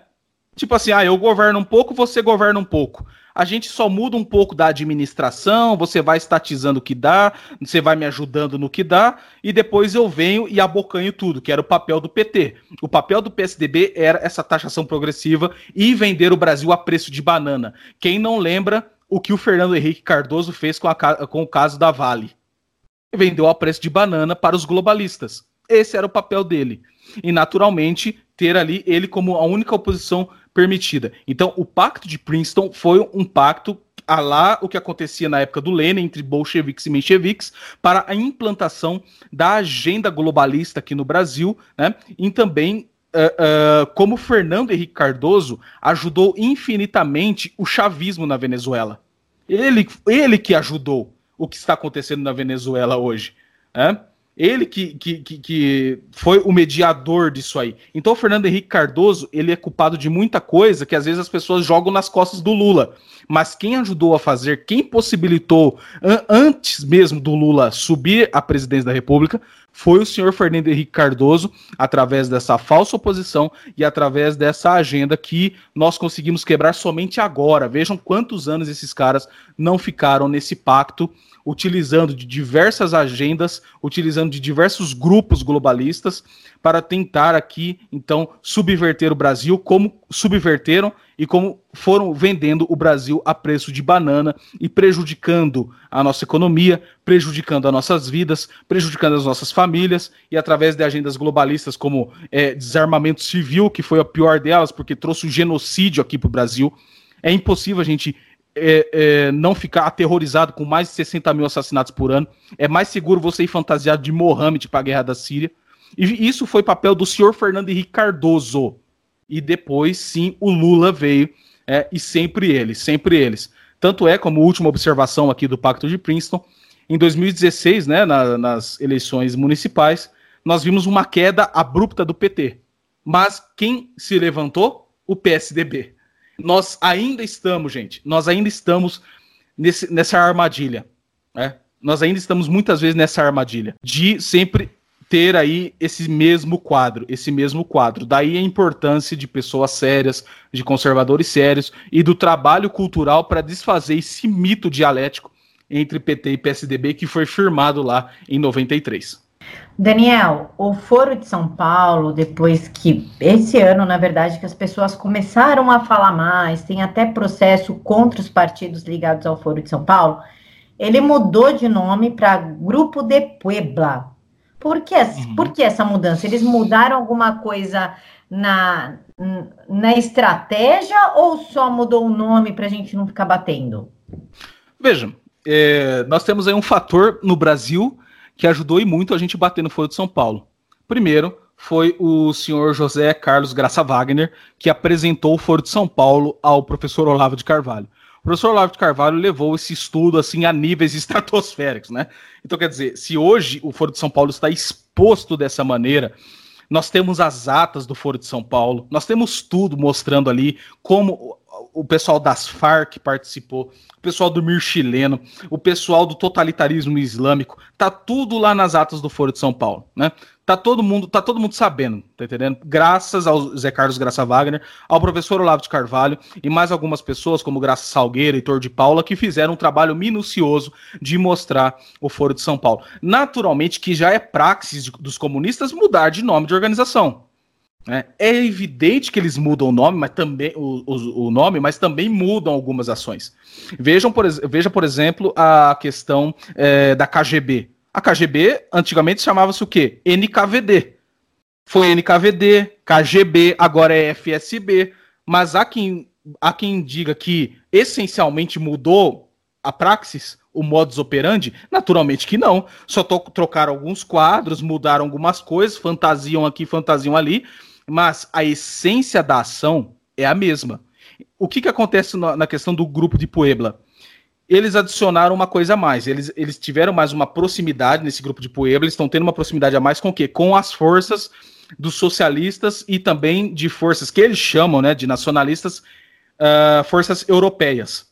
Tipo assim, ah, eu governo um pouco, você governa um pouco a gente só muda um pouco da administração, você vai estatizando o que dá, você vai me ajudando no que dá, e depois eu venho e abocanho tudo, que era o papel do PT. O papel do PSDB era essa taxação progressiva e vender o Brasil a preço de banana. Quem não lembra o que o Fernando Henrique Cardoso fez com, a, com o caso da Vale? Vendeu a preço de banana para os globalistas. Esse era o papel dele. E, naturalmente, ter ali ele como a única oposição permitida. Então, o Pacto de Princeton foi um pacto a lá o que acontecia na época do Lenin entre bolcheviques e mencheviques para a implantação da agenda globalista aqui no Brasil, né? E também Uh, uh, como Fernando Henrique Cardoso ajudou infinitamente o chavismo na Venezuela. Ele, ele que ajudou o que está acontecendo na Venezuela hoje. Né? Ele que, que, que, que, foi o mediador disso aí. Então o Fernando Henrique Cardoso, ele é culpado de muita coisa que às vezes as pessoas jogam nas costas do Lula. Mas quem ajudou a fazer, quem possibilitou, an antes mesmo do Lula subir à presidência da República, foi o senhor Fernando Henrique Cardoso, através dessa falsa oposição e através dessa agenda que nós conseguimos quebrar somente agora. Vejam quantos anos esses caras não ficaram nesse pacto utilizando de diversas agendas, utilizando de diversos grupos globalistas para tentar aqui, então, subverter o Brasil, como subverteram e como foram vendendo o Brasil a preço de banana e prejudicando a nossa economia, prejudicando as nossas vidas, prejudicando as nossas famílias e através de agendas globalistas como é, desarmamento civil, que foi a pior delas, porque trouxe o genocídio aqui para o Brasil. É impossível a gente é, é, não ficar aterrorizado com mais de 60 mil assassinatos por ano. É mais seguro você ir fantasiado de Mohammed para a guerra da Síria. E isso foi papel do senhor Fernando Henrique Cardoso. E depois, sim, o Lula veio. É, e sempre eles, sempre eles. Tanto é, como última observação aqui do Pacto de Princeton, em 2016, né, na, nas eleições municipais, nós vimos uma queda abrupta do PT. Mas quem se levantou? O PSDB. Nós ainda estamos, gente, nós ainda estamos nesse, nessa armadilha. Né? Nós ainda estamos muitas vezes nessa armadilha de sempre ter aí esse mesmo quadro, esse mesmo quadro. Daí a importância de pessoas sérias, de conservadores sérios e do trabalho cultural para desfazer esse mito dialético entre PT e PSDB que foi firmado lá em 93. Daniel, o Foro de São Paulo, depois que esse ano, na verdade, que as pessoas começaram a falar mais, tem até processo contra os partidos ligados ao Foro de São Paulo, ele mudou de nome para Grupo de Puebla. Por que, uhum. por que essa mudança? Eles mudaram alguma coisa na, na estratégia ou só mudou o nome para a gente não ficar batendo? Vejam, é, nós temos aí um fator no Brasil que ajudou e muito a gente bater no Foro de São Paulo. Primeiro, foi o senhor José Carlos Graça Wagner, que apresentou o Foro de São Paulo ao professor Olavo de Carvalho. O professor Olavo de Carvalho levou esse estudo assim a níveis estratosféricos, né? Então, quer dizer, se hoje o Foro de São Paulo está exposto dessa maneira, nós temos as atas do Foro de São Paulo, nós temos tudo mostrando ali como o pessoal das Farc participou, o pessoal do Mir chileno, o pessoal do totalitarismo islâmico, tá tudo lá nas atas do Foro de São Paulo, né? Tá todo mundo, tá todo mundo sabendo, tá entendendo? Graças ao Zé Carlos Graça Wagner, ao professor Olavo de Carvalho e mais algumas pessoas como Graça Salgueira e Tor de Paula que fizeram um trabalho minucioso de mostrar o Foro de São Paulo. Naturalmente que já é praxis dos comunistas mudar de nome de organização. É, é evidente que eles mudam o nome, mas também o, o, o nome, mas também mudam algumas ações. Vejam, por, veja, por exemplo, a questão é, da KGB. A KGB antigamente chamava-se o quê? NKVD. Foi NKVD, KGB, agora é FSB. Mas há quem, há quem diga que essencialmente mudou a praxis, o modus operandi? Naturalmente que não. Só trocaram alguns quadros, mudaram algumas coisas, fantasiam aqui, fantasiam ali, mas a essência da ação é a mesma. O que, que acontece na, na questão do grupo de Puebla? Eles adicionaram uma coisa a mais. Eles, eles tiveram mais uma proximidade nesse grupo de Puebla. Eles estão tendo uma proximidade a mais com o quê? Com as forças dos socialistas e também de forças que eles chamam né, de nacionalistas, uh, forças europeias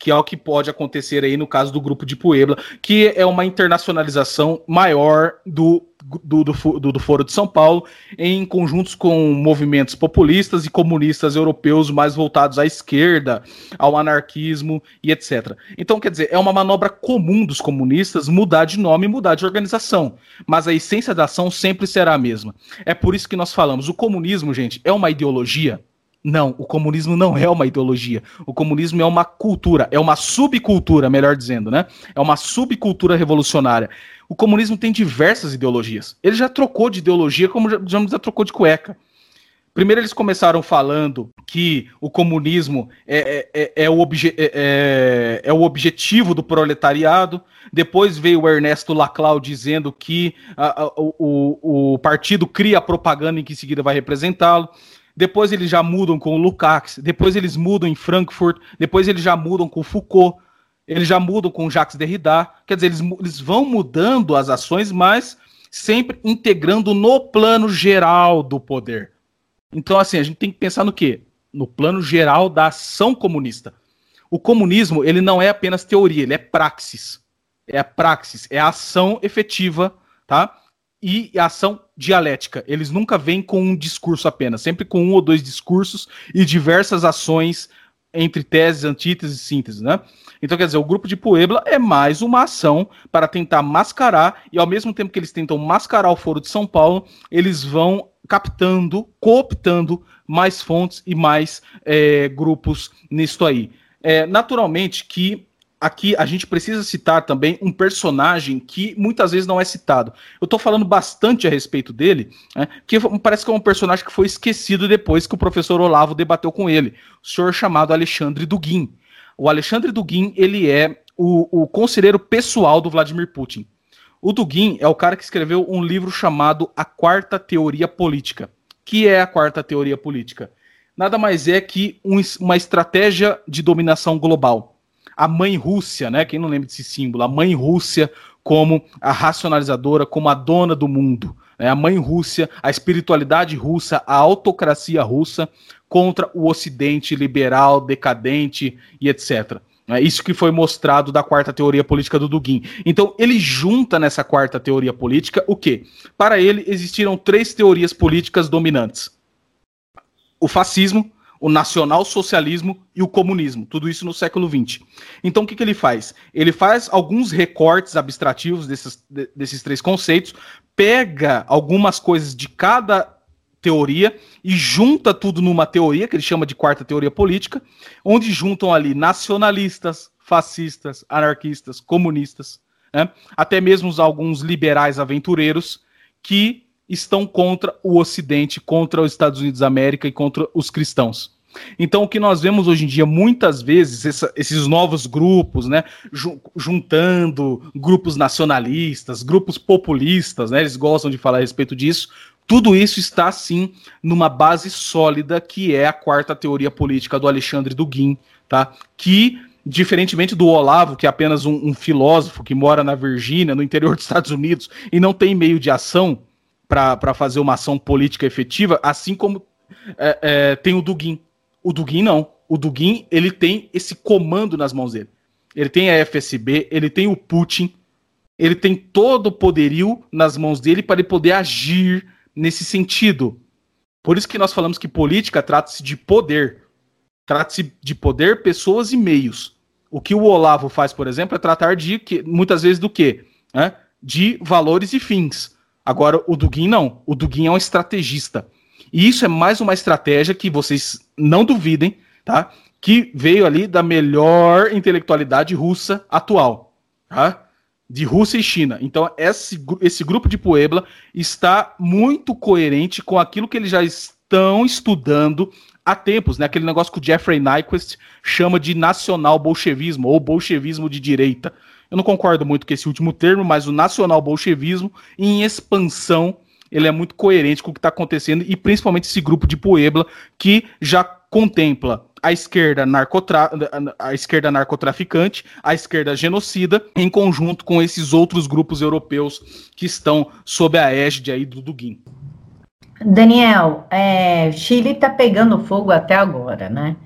que é o que pode acontecer aí no caso do grupo de Puebla, que é uma internacionalização maior do, do, do, do, Foro de São Paulo, em conjuntos com movimentos populistas e comunistas europeus mais voltados à esquerda, ao anarquismo e etc. Então, quer dizer, é uma manobra comum dos comunistas mudar de nome e mudar de organização, mas a essência da ação sempre será a mesma. É por isso que nós falamos, o comunismo, gente, é uma ideologia não, o comunismo não é uma ideologia. O comunismo é uma cultura, é uma subcultura, melhor dizendo, né? É uma subcultura revolucionária. O comunismo tem diversas ideologias. Ele já trocou de ideologia como já, já trocou de cueca. Primeiro eles começaram falando que o comunismo é, é, é, é o, é, é, é, o objetivo do proletariado. Depois veio o Ernesto Laclau dizendo que a, a, o, o partido cria a propaganda em que em seguida vai representá-lo depois eles já mudam com o Lukács, depois eles mudam em Frankfurt, depois eles já mudam com Foucault, eles já mudam com Jacques Derrida. Quer dizer, eles, eles vão mudando as ações, mas sempre integrando no plano geral do poder. Então, assim, a gente tem que pensar no quê? No plano geral da ação comunista. O comunismo, ele não é apenas teoria, ele é praxis. É a praxis, é a ação efetiva, tá? e ação dialética. Eles nunca vêm com um discurso apenas, sempre com um ou dois discursos e diversas ações entre teses, antíteses e síntese, né? Então, quer dizer, o grupo de Puebla é mais uma ação para tentar mascarar, e ao mesmo tempo que eles tentam mascarar o Foro de São Paulo, eles vão captando, cooptando mais fontes e mais é, grupos nisto aí. É, naturalmente que aqui a gente precisa citar também um personagem que muitas vezes não é citado. Eu estou falando bastante a respeito dele, né, que parece que é um personagem que foi esquecido depois que o professor Olavo debateu com ele, o senhor chamado Alexandre Duguin. O Alexandre Dugin, ele é o, o conselheiro pessoal do Vladimir Putin. O Dugin é o cara que escreveu um livro chamado A Quarta Teoria Política. Que é a Quarta Teoria Política? Nada mais é que um, uma estratégia de dominação global. A mãe Rússia, né? Quem não lembra desse símbolo? A mãe Rússia como a racionalizadora, como a dona do mundo. Né? A mãe Rússia, a espiritualidade russa, a autocracia russa contra o Ocidente liberal, decadente e etc. É isso que foi mostrado da quarta teoria política do Dugin. Então, ele junta nessa quarta teoria política o quê? Para ele, existiram três teorias políticas dominantes: o fascismo, o nacional-socialismo e o comunismo. Tudo isso no século XX. Então, o que, que ele faz? Ele faz alguns recortes abstrativos desses, desses três conceitos, pega algumas coisas de cada teoria e junta tudo numa teoria que ele chama de quarta teoria política, onde juntam ali nacionalistas, fascistas, anarquistas, comunistas, né? até mesmo alguns liberais aventureiros que estão contra o Ocidente, contra os Estados Unidos da América e contra os cristãos. Então, o que nós vemos hoje em dia, muitas vezes, essa, esses novos grupos, né, juntando grupos nacionalistas, grupos populistas, né, eles gostam de falar a respeito disso, tudo isso está, sim, numa base sólida, que é a quarta teoria política do Alexandre Dugin, tá? Que, diferentemente do Olavo, que é apenas um, um filósofo que mora na Virgínia, no interior dos Estados Unidos, e não tem meio de ação para fazer uma ação política efetiva, assim como é, é, tem o Dugin. O Dugin não. O Dugin, ele tem esse comando nas mãos dele. Ele tem a FSB, ele tem o Putin, ele tem todo o poderio nas mãos dele para ele poder agir nesse sentido. Por isso que nós falamos que política trata-se de poder. Trata-se de poder, pessoas e meios. O que o Olavo faz, por exemplo, é tratar de que, muitas vezes do quê? Né? De valores e fins. Agora, o Dugin não. O Dugin é um estrategista. E isso é mais uma estratégia que vocês não duvidem, tá? Que veio ali da melhor intelectualidade russa atual. Tá? de Rússia e China. Então, esse, esse grupo de Puebla está muito coerente com aquilo que eles já estão estudando há tempos, né? Aquele negócio que o Jeffrey Nyquist chama de nacional bolchevismo ou bolchevismo de direita. Eu não concordo muito com esse último termo, mas o nacional bolchevismo em expansão ele é muito coerente com o que está acontecendo e principalmente esse grupo de Puebla que já contempla a esquerda, narcotra... a esquerda narcotraficante, a esquerda genocida, em conjunto com esses outros grupos europeus que estão sob a égide aí do Dugin. Daniel, é, Chile está pegando fogo até agora, né?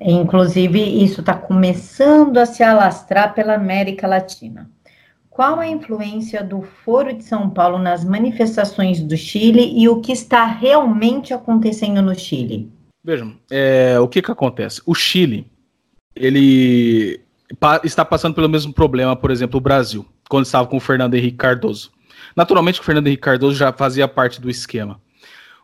Inclusive, isso está começando a se alastrar pela América Latina. Qual a influência do Foro de São Paulo nas manifestações do Chile e o que está realmente acontecendo no Chile? Vejam, é, o que que acontece? O Chile, ele pa está passando pelo mesmo problema, por exemplo, o Brasil, quando estava com o Fernando Henrique Cardoso. Naturalmente, o Fernando Henrique Cardoso já fazia parte do esquema.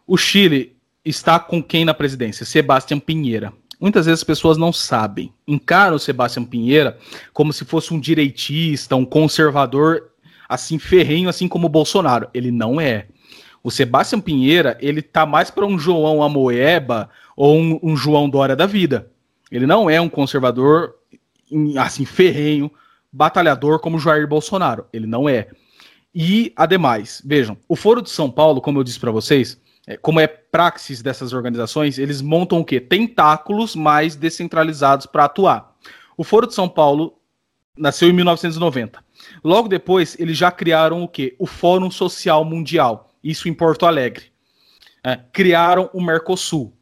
O Chile está com quem na presidência? Sebastião Pinheira. Muitas vezes as pessoas não sabem. Encaram o Sebastião Pinheira como se fosse um direitista, um conservador, assim, ferrenho, assim como o Bolsonaro. Ele não é. O Sebastião Pinheira, ele tá mais para um João Amoeba ou um, um, João Dória da vida. Ele não é um conservador assim ferrenho, batalhador como Jair Bolsonaro. Ele não é. E ademais, vejam, o Foro de São Paulo, como eu disse para vocês, como é praxis dessas organizações, eles montam o quê? Tentáculos mais descentralizados para atuar. O Foro de São Paulo nasceu em 1990. Logo depois, eles já criaram o quê? O Fórum Social Mundial isso em Porto Alegre. É, criaram o Mercosul.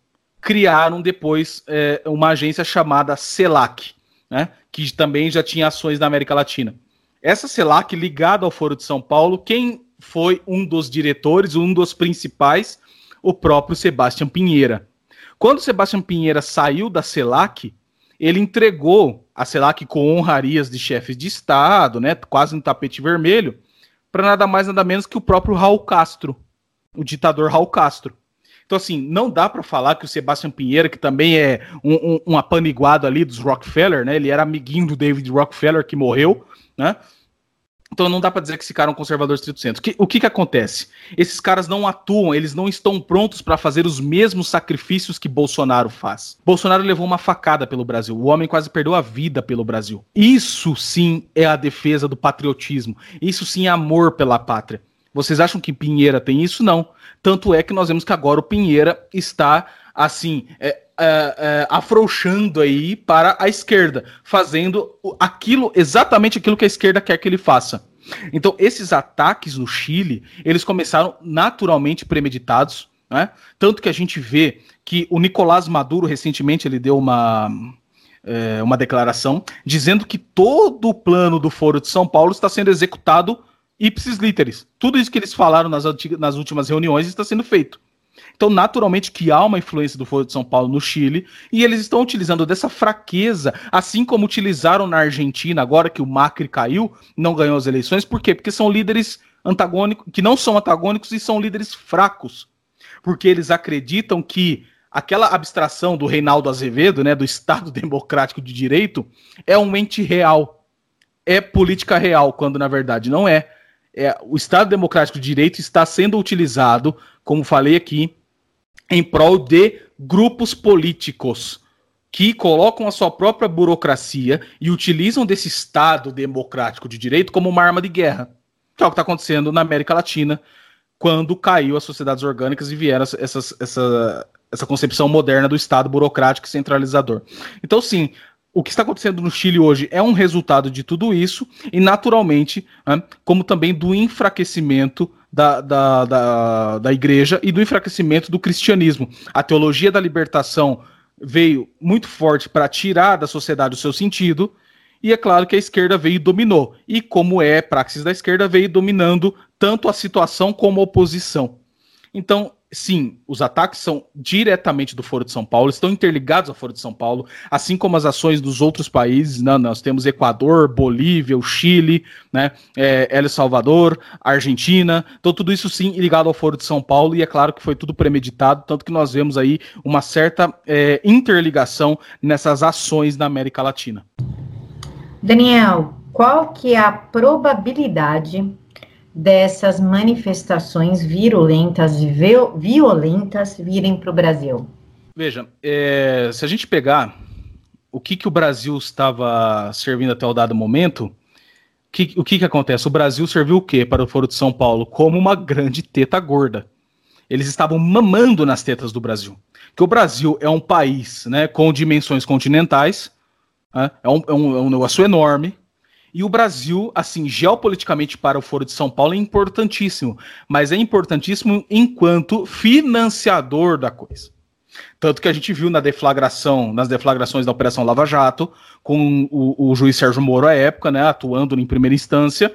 Criaram depois é, uma agência chamada CELAC, né, que também já tinha ações na América Latina. Essa CELAC, ligada ao Foro de São Paulo, quem foi um dos diretores, um dos principais, o próprio Sebastião Pinheira. Quando Sebastião Pinheira saiu da CELAC, ele entregou a CELAC com honrarias de chefes de Estado, né, quase no tapete vermelho, para nada mais nada menos que o próprio Raul Castro, o ditador Raul Castro. Então, assim, não dá para falar que o Sebastião Pinheiro, que também é um, um, um, apaniguado ali dos Rockefeller, né? Ele era amiguinho do David Rockefeller, que morreu, né? Então não dá para dizer que esse cara é um conservador estrito centro. Que, o que que acontece? Esses caras não atuam, eles não estão prontos para fazer os mesmos sacrifícios que Bolsonaro faz. Bolsonaro levou uma facada pelo Brasil. O homem quase perdeu a vida pelo Brasil. Isso sim é a defesa do patriotismo. Isso sim é amor pela pátria. Vocês acham que Pinheira tem isso? Não. Tanto é que nós vemos que agora o Pinheira está assim, é, é, é, afrouxando aí para a esquerda, fazendo aquilo, exatamente aquilo que a esquerda quer que ele faça. Então, esses ataques no Chile, eles começaram naturalmente premeditados, né? Tanto que a gente vê que o Nicolás Maduro, recentemente, ele deu uma, é, uma declaração dizendo que todo o plano do Foro de São Paulo está sendo executado ipsis literis. Tudo isso que eles falaram nas, nas últimas reuniões está sendo feito. Então, naturalmente, que há uma influência do Foro de São Paulo no Chile, e eles estão utilizando dessa fraqueza, assim como utilizaram na Argentina, agora que o Macri caiu, não ganhou as eleições, por quê? Porque são líderes antagônicos, que não são antagônicos e são líderes fracos. Porque eles acreditam que aquela abstração do Reinaldo Azevedo, né, do Estado Democrático de Direito, é um ente real. É política real, quando na verdade não é. é o Estado Democrático de Direito está sendo utilizado como falei aqui, em prol de grupos políticos que colocam a sua própria burocracia e utilizam desse Estado democrático de direito como uma arma de guerra. Que é o que está acontecendo na América Latina, quando caiu as sociedades orgânicas e vieram essas, essa, essa concepção moderna do Estado burocrático e centralizador. Então, sim, o que está acontecendo no Chile hoje é um resultado de tudo isso, e naturalmente, como também do enfraquecimento da, da, da, da igreja e do enfraquecimento do cristianismo. A teologia da libertação veio muito forte para tirar da sociedade o seu sentido, e é claro que a esquerda veio e dominou. E como é praxis da esquerda, veio dominando tanto a situação como a oposição. Então, sim, os ataques são diretamente do Foro de São Paulo, estão interligados ao Foro de São Paulo, assim como as ações dos outros países. Né? Nós temos Equador, Bolívia, o Chile, né? É, El Salvador, Argentina. Então, tudo isso sim ligado ao Foro de São Paulo, e é claro que foi tudo premeditado, tanto que nós vemos aí uma certa é, interligação nessas ações na América Latina. Daniel, qual que é a probabilidade dessas manifestações virulentas e violentas virem para o Brasil? Veja, é, se a gente pegar o que, que o Brasil estava servindo até o dado momento, que, o que, que acontece? O Brasil serviu o quê para o Foro de São Paulo? Como uma grande teta gorda. Eles estavam mamando nas tetas do Brasil. Que o Brasil é um país né, com dimensões continentais, né, é, um, é, um, é um negócio enorme, e o Brasil, assim, geopoliticamente para o Foro de São Paulo é importantíssimo, mas é importantíssimo enquanto financiador da coisa. Tanto que a gente viu na deflagração, nas deflagrações da Operação Lava Jato, com o, o juiz Sérgio Moro à época, né, atuando em primeira instância,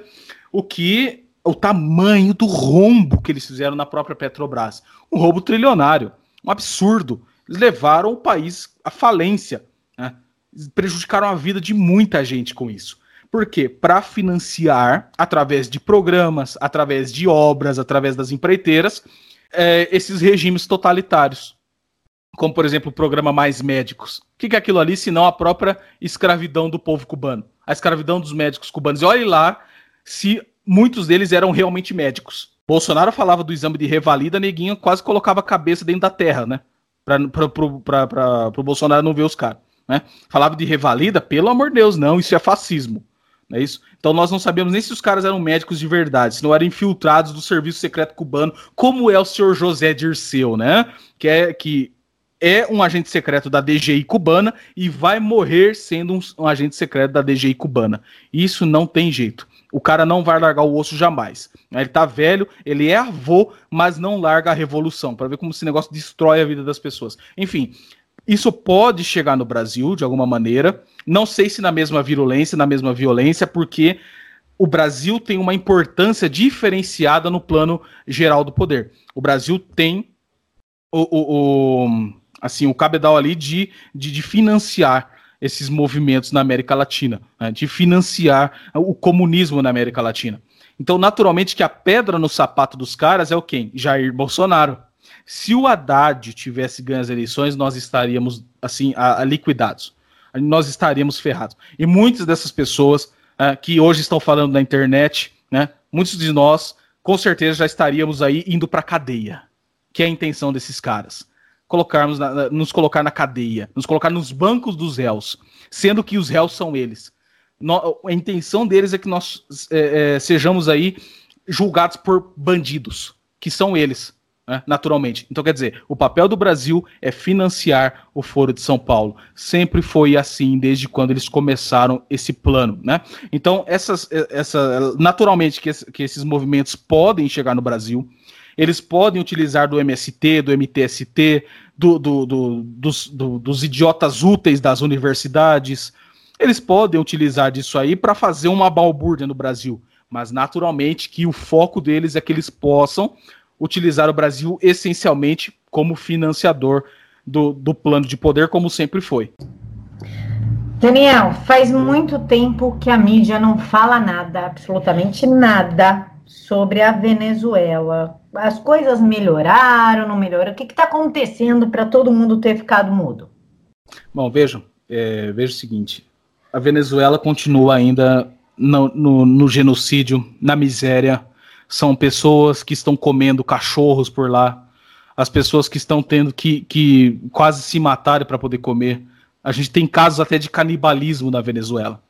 o que o tamanho do rombo que eles fizeram na própria Petrobras, um roubo trilionário, um absurdo. Eles levaram o país à falência, né? prejudicaram a vida de muita gente com isso. Por quê? Para financiar, através de programas, através de obras, através das empreiteiras, é, esses regimes totalitários. Como, por exemplo, o programa Mais Médicos. O que é aquilo ali, senão a própria escravidão do povo cubano? A escravidão dos médicos cubanos. E olhe lá se muitos deles eram realmente médicos. Bolsonaro falava do exame de revalida, neguinho quase colocava a cabeça dentro da terra, né? Para o Bolsonaro não ver os caras. Né? Falava de revalida, pelo amor de Deus, não, isso é fascismo. Não é isso? Então nós não sabemos nem se os caras eram médicos de verdade, se não eram infiltrados do serviço secreto cubano, como é o senhor José Dirceu, né? Que é que é um agente secreto da DGI cubana e vai morrer sendo um, um, agente secreto da DGI cubana. Isso não tem jeito. O cara não vai largar o osso jamais. Ele tá velho, ele é avô, mas não larga a revolução, para ver como esse negócio destrói a vida das pessoas. Enfim, isso pode chegar no Brasil de alguma maneira. Não sei se na mesma virulência, na mesma violência, porque o Brasil tem uma importância diferenciada no plano geral do poder. O Brasil tem o, o, o assim o cabedal ali de, de, de, financiar esses movimentos na América Latina, né, de financiar o comunismo na América Latina. Então, naturalmente, que a pedra no sapato dos caras é o quem? Jair Bolsonaro. Se o Haddad tivesse ganho as eleições, nós estaríamos assim a, a liquidados. Nós estaríamos ferrados. E muitas dessas pessoas é, que hoje estão falando na internet, né? Muitos de nós, com certeza, já estaríamos aí indo para cadeia, que é a intenção desses caras. Colocarmos na, nos colocar na cadeia, nos colocar nos bancos dos réus, sendo que os réus são eles. No, a intenção deles é que nós é, é, sejamos aí julgados por bandidos, que são eles né, naturalmente. Então, quer dizer, o papel do Brasil é financiar o Foro de São Paulo. Sempre foi assim desde quando eles começaram esse plano. Né? Então, essas, essa, naturalmente que, que esses movimentos podem chegar no Brasil. Eles podem utilizar do MST, do MTST, do, do, do, dos, dos idiotas úteis das universidades. Eles podem utilizar disso aí para fazer uma balbúrdia no Brasil mas naturalmente que o foco deles é que eles possam utilizar o Brasil essencialmente como financiador do, do plano de poder, como sempre foi. Daniel, faz muito tempo que a mídia não fala nada, absolutamente nada, sobre a Venezuela. As coisas melhoraram, não melhoraram? O que está acontecendo para todo mundo ter ficado mudo? Bom, vejam, é, veja o seguinte: a Venezuela continua ainda no, no, no genocídio, na miséria, são pessoas que estão comendo cachorros por lá, as pessoas que estão tendo que, que quase se matarem para poder comer. A gente tem casos até de canibalismo na Venezuela.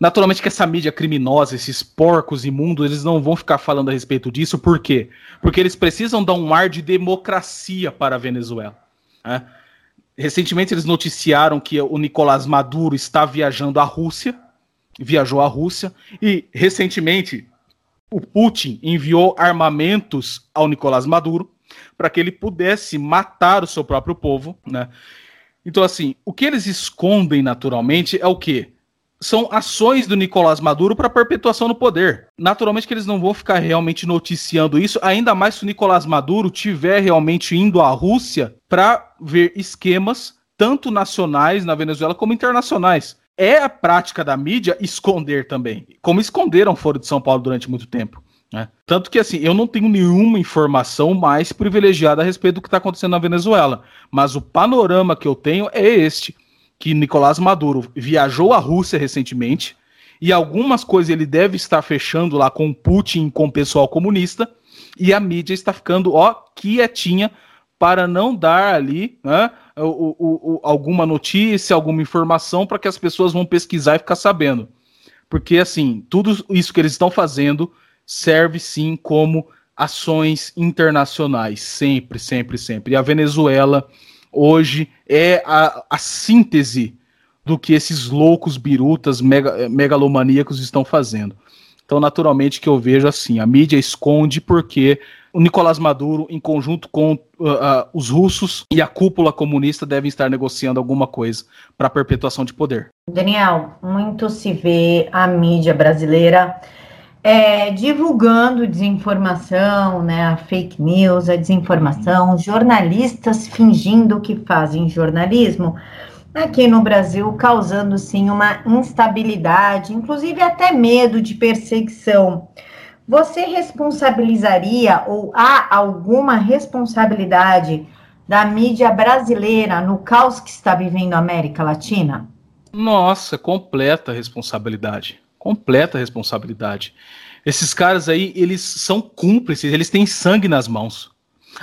Naturalmente que essa mídia criminosa, esses porcos imundos, eles não vão ficar falando a respeito disso, por quê? Porque eles precisam dar um ar de democracia para a Venezuela. Né? Recentemente eles noticiaram que o Nicolás Maduro está viajando à Rússia, viajou à Rússia, e recentemente o Putin enviou armamentos ao Nicolás Maduro para que ele pudesse matar o seu próprio povo, né? Então, assim, o que eles escondem naturalmente é o quê? São ações do Nicolás Maduro para perpetuação no poder. Naturalmente que eles não vão ficar realmente noticiando isso, ainda mais se o Nicolás Maduro tiver realmente indo à Rússia para ver esquemas tanto nacionais na Venezuela como internacionais é a prática da mídia esconder também, como esconderam Foro de São Paulo durante muito tempo. Né? Tanto que, assim, eu não tenho nenhuma informação mais privilegiada a respeito do que está acontecendo na Venezuela, mas o panorama que eu tenho é este, que Nicolás Maduro viajou à Rússia recentemente, e algumas coisas ele deve estar fechando lá com Putin, com o pessoal comunista, e a mídia está ficando, ó, quietinha, para não dar ali né, o, o, o, alguma notícia, alguma informação para que as pessoas vão pesquisar e ficar sabendo. Porque, assim, tudo isso que eles estão fazendo serve sim como ações internacionais, sempre, sempre, sempre. E a Venezuela hoje é a, a síntese do que esses loucos birutas mega, megalomaníacos estão fazendo. Então, naturalmente, que eu vejo assim, a mídia esconde porque o Nicolás Maduro, em conjunto com uh, uh, os russos e a cúpula comunista, devem estar negociando alguma coisa para perpetuação de poder. Daniel, muito se vê a mídia brasileira é, divulgando desinformação, né, a fake news, a desinformação, jornalistas fingindo que fazem jornalismo aqui no Brasil, causando sim uma instabilidade, inclusive até medo de perseguição. Você responsabilizaria ou há alguma responsabilidade da mídia brasileira no caos que está vivendo a América Latina? Nossa, completa responsabilidade. Completa responsabilidade. Esses caras aí, eles são cúmplices, eles têm sangue nas mãos.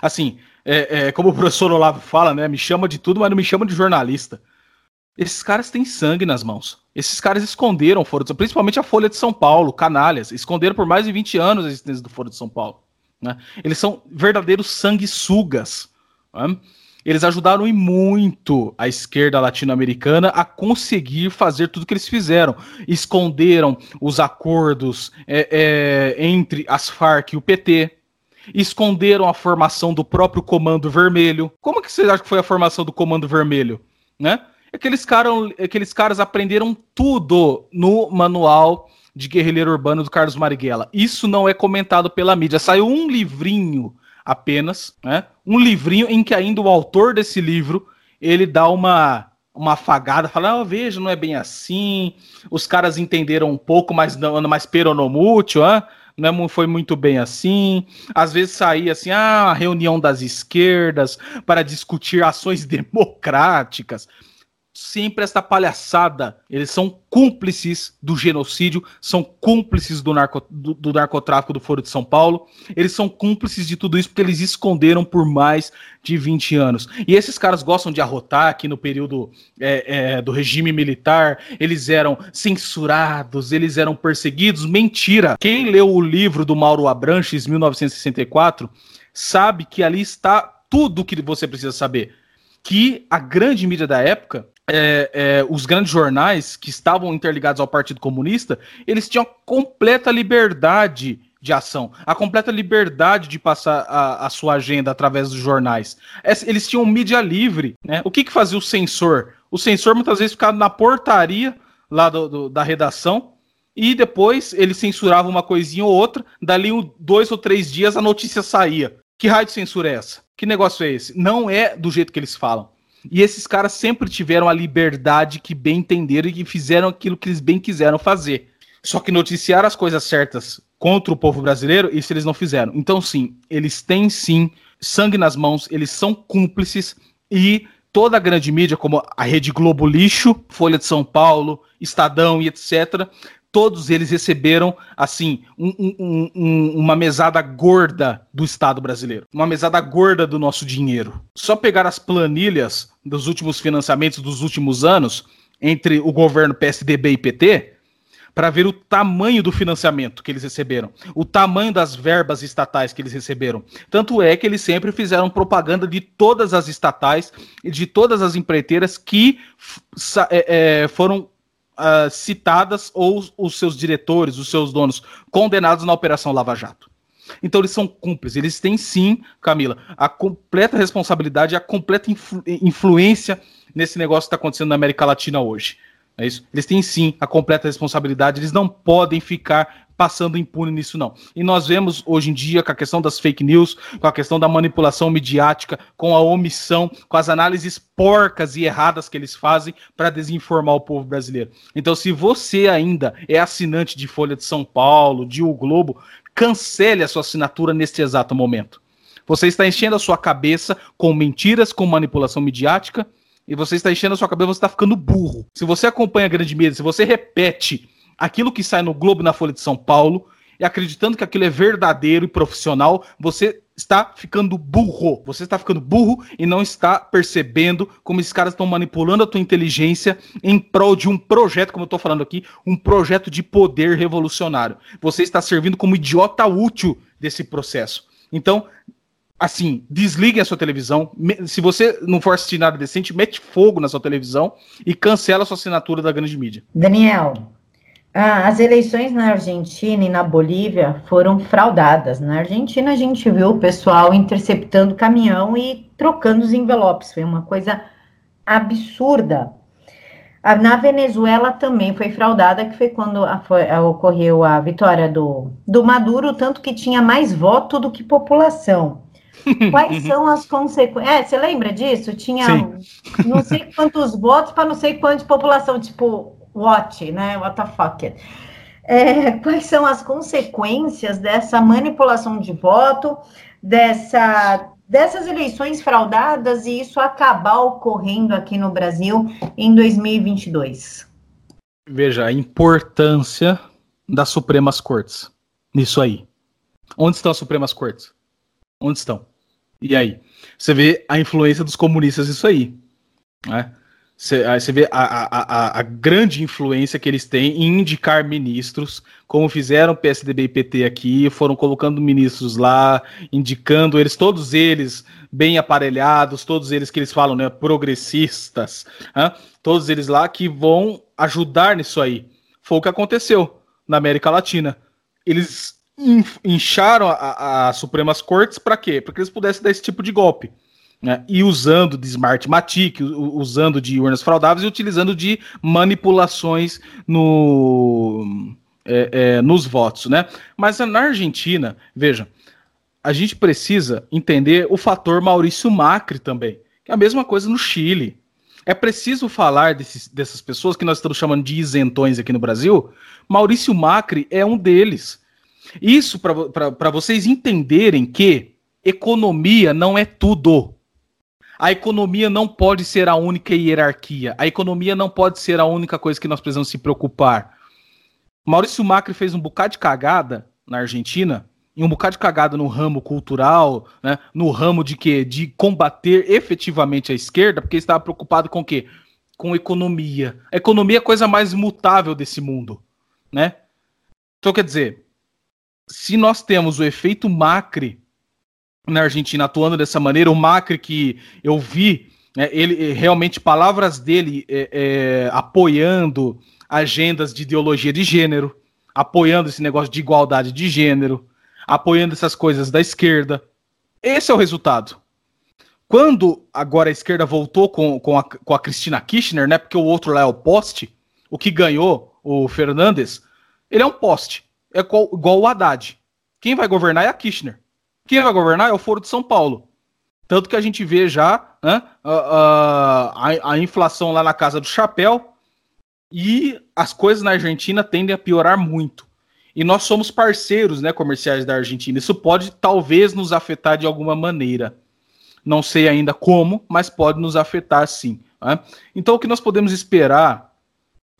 Assim, é, é, como o professor Olavo fala, né? Me chama de tudo, mas não me chama de jornalista. Esses caras têm sangue nas mãos. Esses caras esconderam o Foro de São principalmente a Folha de São Paulo, canalhas, esconderam por mais de 20 anos a existência do Foro de São Paulo. Né? Eles são verdadeiros sanguessugas. Né? Eles ajudaram e muito a esquerda latino-americana a conseguir fazer tudo que eles fizeram. Esconderam os acordos é, é, entre as Farc e o PT. Esconderam a formação do próprio Comando Vermelho. Como que vocês acham que foi a formação do Comando Vermelho? Né? Aqueles, cara, aqueles caras aprenderam tudo no manual de guerrilheiro urbano do Carlos Marighella. Isso não é comentado pela mídia. Saiu um livrinho apenas, né? Um livrinho em que ainda o autor desse livro ele dá uma uma afagada, fala, ah, veja, não é bem assim. Os caras entenderam um pouco, mas não, mais peronomútil, não foi muito bem assim. Às vezes saía assim, ah, reunião das esquerdas para discutir ações democráticas. Sempre esta palhaçada. Eles são cúmplices do genocídio, são cúmplices do, narco, do, do, narcotráfico do Foro de São Paulo. Eles são cúmplices de tudo isso porque eles esconderam por mais de 20 anos. E esses caras gostam de arrotar que no período é, é, do regime militar eles eram censurados, eles eram perseguidos. Mentira! Quem leu o livro do Mauro Abranches, 1964, sabe que ali está tudo o que você precisa saber que a grande mídia da época é, é, os grandes jornais que estavam interligados ao Partido Comunista, eles tinham completa liberdade de ação, a completa liberdade de passar a, a sua agenda através dos jornais. Eles tinham mídia livre. Né? O que, que fazia o censor? O censor muitas vezes ficava na portaria lá do, do, da redação e depois ele censurava uma coisinha ou outra, dali um, dois ou três dias a notícia saía. Que raio de censura é essa? Que negócio é esse? Não é do jeito que eles falam. E esses caras sempre tiveram a liberdade que bem entenderam e que fizeram aquilo que eles bem quiseram fazer. Só que noticiar as coisas certas contra o povo brasileiro, isso eles não fizeram. Então, sim, eles têm sim sangue nas mãos, eles são cúmplices e toda a grande mídia, como a Rede Globo Lixo, Folha de São Paulo, Estadão e etc., todos eles receberam, assim, um, um, um, uma mesada gorda do Estado brasileiro. Uma mesada gorda do nosso dinheiro. Só pegar as planilhas dos últimos financiamentos dos últimos anos, entre o governo PSDB e PT, para ver o tamanho do financiamento que eles receberam, o tamanho das verbas estatais que eles receberam. Tanto é que eles sempre fizeram propaganda de todas as estatais e de todas as empreiteiras que é, é, foram uh, citadas ou os seus diretores, os seus donos, condenados na Operação Lava Jato. Então eles são cúmplices, eles têm sim, Camila, a completa responsabilidade, a completa influ influência nesse negócio que está acontecendo na América Latina hoje. É isso? Eles têm sim a completa responsabilidade, eles não podem ficar passando impune nisso, não. E nós vemos hoje em dia com a questão das fake news, com a questão da manipulação midiática, com a omissão, com as análises porcas e erradas que eles fazem para desinformar o povo brasileiro. Então, se você ainda é assinante de Folha de São Paulo, de O Globo, cancele a sua assinatura neste exato momento. Você está enchendo a sua cabeça com mentiras, com manipulação midiática, e você está enchendo a sua cabeça, você está ficando burro. Se você acompanha a grande mídia, se você repete aquilo que sai no Globo na Folha de São Paulo e acreditando que aquilo é verdadeiro e profissional, você está ficando burro. Você está ficando burro e não está percebendo como esses caras estão manipulando a tua inteligência em prol de um projeto, como eu estou falando aqui, um projeto de poder revolucionário. Você está servindo como idiota útil desse processo. Então, assim, desliguem a sua televisão. Se você não for assistir nada decente, mete fogo na sua televisão e cancela a sua assinatura da grande mídia. Daniel, as eleições na Argentina e na Bolívia foram fraudadas. Na Argentina, a gente viu o pessoal interceptando caminhão e trocando os envelopes. Foi uma coisa absurda. Na Venezuela também foi fraudada, que foi quando a, foi, a, ocorreu a vitória do, do Maduro, tanto que tinha mais voto do que população. Quais são as consequências? É, você lembra disso? Tinha não sei quantos votos para não sei quantos população, tipo, what, né? What the fuck. É, quais são as consequências dessa manipulação de voto, dessa, dessas eleições fraudadas e isso acabar ocorrendo aqui no Brasil em 2022? Veja a importância das Supremas Cortes nisso aí. Onde estão as Supremas Cortes? Onde estão? E aí? Você vê a influência dos comunistas nisso aí. Né? Você vê a, a, a, grande influência que eles têm em indicar ministros, como fizeram PSDB e PT aqui, foram colocando ministros lá, indicando eles, todos eles bem aparelhados, todos eles que eles falam, né, progressistas, hein? todos eles lá que vão ajudar nisso aí. Foi o que aconteceu na América Latina. Eles incharam as Supremas Cortes para quê? Para que eles pudessem dar esse tipo de golpe né, e usando de Smartmatic, usando de urnas fraudáveis e utilizando de manipulações no, é, é, nos votos. Né? Mas na Argentina, veja, a gente precisa entender o fator Maurício Macri também, que é a mesma coisa no Chile. É preciso falar desses, dessas pessoas que nós estamos chamando de isentões aqui no Brasil. Maurício Macri é um deles. Isso para vocês entenderem que economia não é tudo. A economia não pode ser a única hierarquia. A economia não pode ser a única coisa que nós precisamos se preocupar. Maurício Macri fez um bocado de cagada na Argentina, e um bocado de cagada no ramo cultural, né, no ramo de quê? De combater efetivamente a esquerda, porque estava preocupado com o quê? Com economia. A economia é a coisa mais mutável desse mundo, né? Então, quer dizer, se nós temos o efeito Macri na Argentina atuando dessa maneira, o Macri que eu vi, né, ele realmente palavras dele é, é, apoiando agendas de ideologia de gênero, apoiando esse negócio de igualdade de gênero, apoiando essas coisas da esquerda. Esse é o resultado. Quando agora a esquerda voltou com, com, a, com a Cristina Kirchner, né? Porque o outro lá é o poste, o que ganhou, o Fernandes, ele é um poste. É igual, igual o Haddad. Quem vai governar é a Kirchner. Quem vai governar é o Foro de São Paulo. Tanto que a gente vê já né, a, a, a inflação lá na casa do chapéu, e as coisas na Argentina tendem a piorar muito. E nós somos parceiros né, comerciais da Argentina. Isso pode talvez nos afetar de alguma maneira. Não sei ainda como, mas pode nos afetar sim. Né? Então, o que nós podemos esperar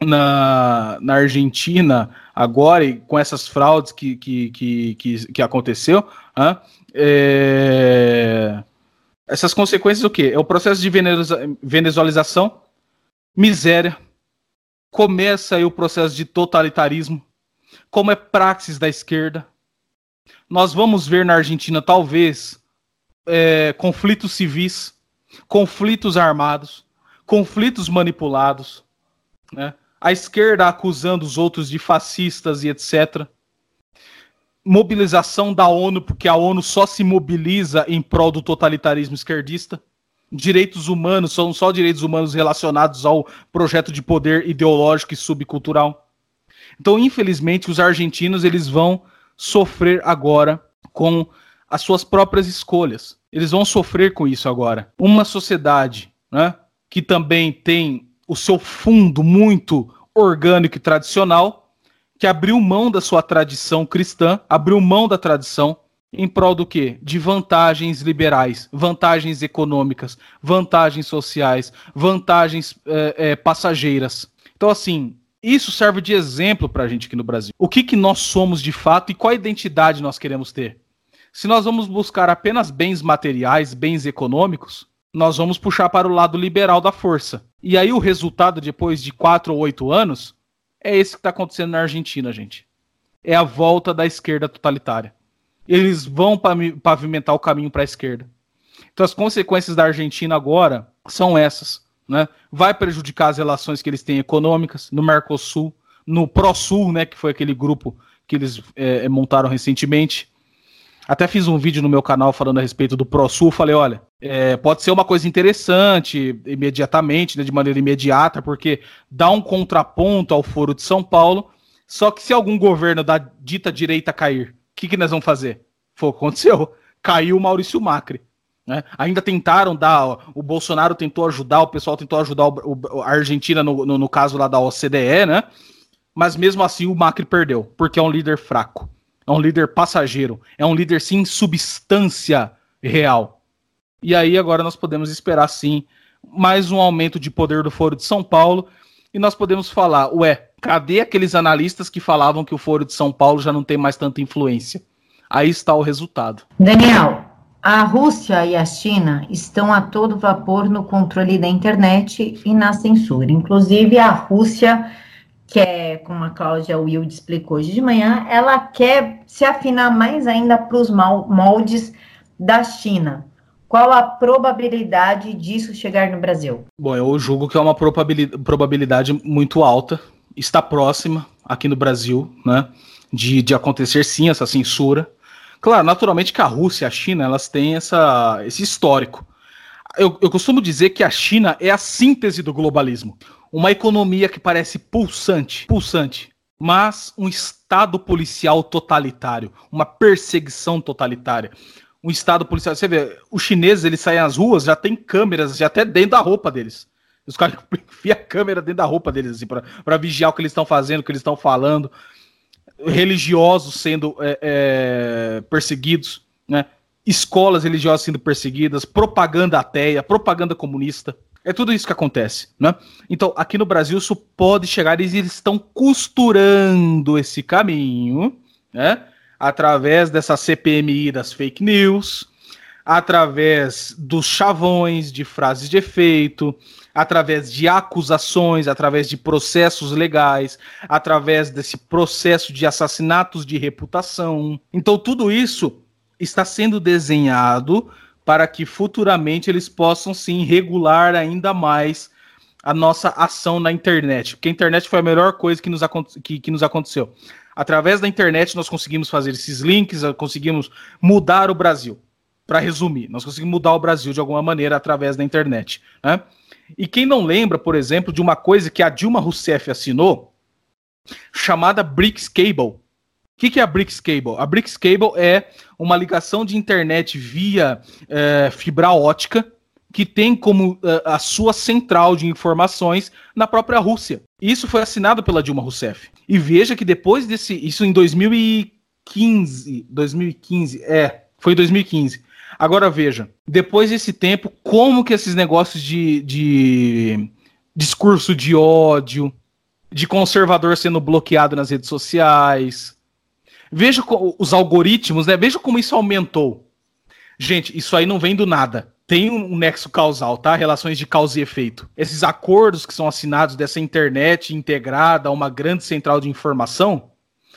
na, na Argentina agora, com essas fraudes que, que, que, que, que aconteceu, né? é... essas consequências o quê? É o processo de venezualização, miséria, começa aí o processo de totalitarismo, como é praxis da esquerda. Nós vamos ver na Argentina, talvez, é, conflitos civis, conflitos armados, conflitos manipulados, né? A esquerda acusando os outros de fascistas e etc. Mobilização da ONU, porque a ONU só se mobiliza em prol do totalitarismo esquerdista direitos humanos são só direitos humanos relacionados ao projeto de poder ideológico e subcultural. Então, infelizmente, os argentinos eles vão sofrer agora com as suas próprias escolhas. Eles vão sofrer com isso agora. Uma sociedade, né, que também tem o seu fundo muito orgânico e tradicional, que abriu mão da sua tradição cristã, abriu mão da tradição em prol do quê? De vantagens liberais, vantagens econômicas, vantagens sociais, vantagens é, é, passageiras. Então, assim, isso serve de exemplo para a gente aqui no Brasil. O que, que nós somos de fato e qual identidade nós queremos ter? Se nós vamos buscar apenas bens materiais, bens econômicos, nós vamos puxar para o lado liberal da força. E aí o resultado, depois de quatro ou oito anos, é esse que está acontecendo na Argentina, gente. É a volta da esquerda totalitária eles vão pavimentar o caminho para a esquerda. Então as consequências da Argentina agora são essas. Né? Vai prejudicar as relações que eles têm econômicas no Mercosul, no ProSul, né, que foi aquele grupo que eles é, montaram recentemente. Até fiz um vídeo no meu canal falando a respeito do ProSul. Falei, olha, é, pode ser uma coisa interessante imediatamente, né, de maneira imediata, porque dá um contraponto ao Foro de São Paulo. Só que se algum governo da dita direita cair que, que nós vamos fazer? Foi o que aconteceu. Caiu o Maurício Macri. Né? Ainda tentaram dar. O Bolsonaro tentou ajudar, o pessoal tentou ajudar o, o, a Argentina no, no, no, caso lá da OCDE, né? Mas mesmo assim o Macri perdeu, porque é um líder fraco. É um líder passageiro. É um líder sem substância real. E aí agora nós podemos esperar sim mais um aumento de poder do Foro de São Paulo. E nós podemos falar, ué, Cadê aqueles analistas que falavam que o Foro de São Paulo já não tem mais tanta influência? Aí está o resultado. Daniel, a Rússia e a China estão a todo vapor no controle da internet e na censura. Inclusive, a Rússia quer, como a Cláudia Wilde explicou hoje de manhã, ela quer se afinar mais ainda para os moldes da China. Qual a probabilidade disso chegar no Brasil? Bom, eu julgo que é uma probabilidade muito alta, está próxima aqui no Brasil, né, de, de acontecer sim essa censura. Claro, naturalmente que a Rússia e a China elas têm essa, esse histórico. Eu, eu costumo dizer que a China é a síntese do globalismo. Uma economia que parece pulsante, pulsante, mas um estado policial totalitário, uma perseguição totalitária. Um estado policial. Você vê, os chineses eles saem às ruas, já tem câmeras, já até dentro da roupa deles. Os caras enfiam a câmera dentro da roupa deles, assim, para vigiar o que eles estão fazendo, o que eles estão falando. Religiosos sendo é, é, perseguidos, né? escolas religiosas sendo perseguidas, propaganda ateia, propaganda comunista. É tudo isso que acontece, né? Então, aqui no Brasil, isso pode chegar, e eles estão costurando esse caminho, né? Através dessa CPMI das fake news, através dos chavões de frases de efeito, através de acusações, através de processos legais, através desse processo de assassinatos de reputação. Então, tudo isso está sendo desenhado para que futuramente eles possam sim regular ainda mais a nossa ação na internet. Porque a internet foi a melhor coisa que nos, que, que nos aconteceu. Através da internet nós conseguimos fazer esses links, conseguimos mudar o Brasil. Para resumir, nós conseguimos mudar o Brasil de alguma maneira através da internet. Né? E quem não lembra, por exemplo, de uma coisa que a Dilma Rousseff assinou, chamada BRICS Cable, que, que é a Brix Cable? A Brix Cable é uma ligação de internet via é, fibra ótica que tem como uh, a sua central de informações na própria Rússia. Isso foi assinado pela Dilma Rousseff. E veja que depois desse. Isso em 2015. 2015, é. Foi em 2015. Agora veja, depois desse tempo, como que esses negócios de, de discurso de ódio, de conservador sendo bloqueado nas redes sociais, Veja os algoritmos, né? Veja como isso aumentou. Gente, isso aí não vem do nada. Tem um nexo causal, tá? Relações de causa e efeito. Esses acordos que são assinados dessa internet integrada a uma grande central de informação,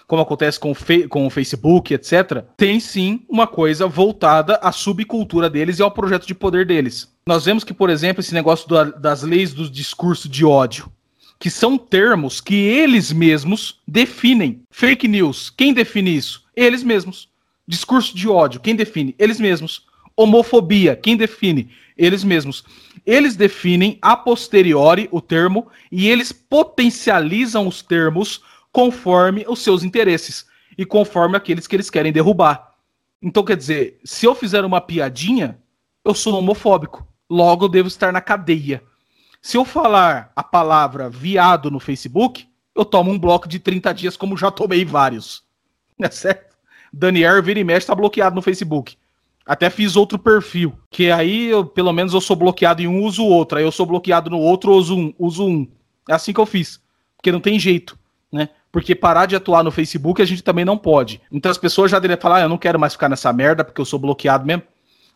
como acontece com o, com o Facebook, etc., tem sim uma coisa voltada à subcultura deles e ao projeto de poder deles. Nós vemos que, por exemplo, esse negócio do, das leis do discurso de ódio que são termos que eles mesmos definem. Fake news, quem define isso? Eles mesmos. Discurso de ódio, quem define? Eles mesmos. Homofobia, quem define? Eles mesmos. Eles definem a posteriori o termo e eles potencializam os termos conforme os seus interesses e conforme aqueles que eles querem derrubar. Então, quer dizer, se eu fizer uma piadinha, eu sou homofóbico. Logo, eu devo estar na cadeia. Se eu falar a palavra viado no Facebook, eu tomo um bloco de 30 dias, como já tomei vários. É certo? Daniel vira e mexe tá bloqueado no Facebook. Até fiz outro perfil, que aí eu, pelo menos eu sou bloqueado em um, uso outro. Aí eu sou bloqueado no outro, uso um, uso um. É assim que eu fiz. Porque não tem jeito, né? Porque parar de atuar no Facebook a gente também não pode. Então as pessoas já deveriam falar, ah, eu não quero mais ficar nessa merda porque eu sou bloqueado mesmo,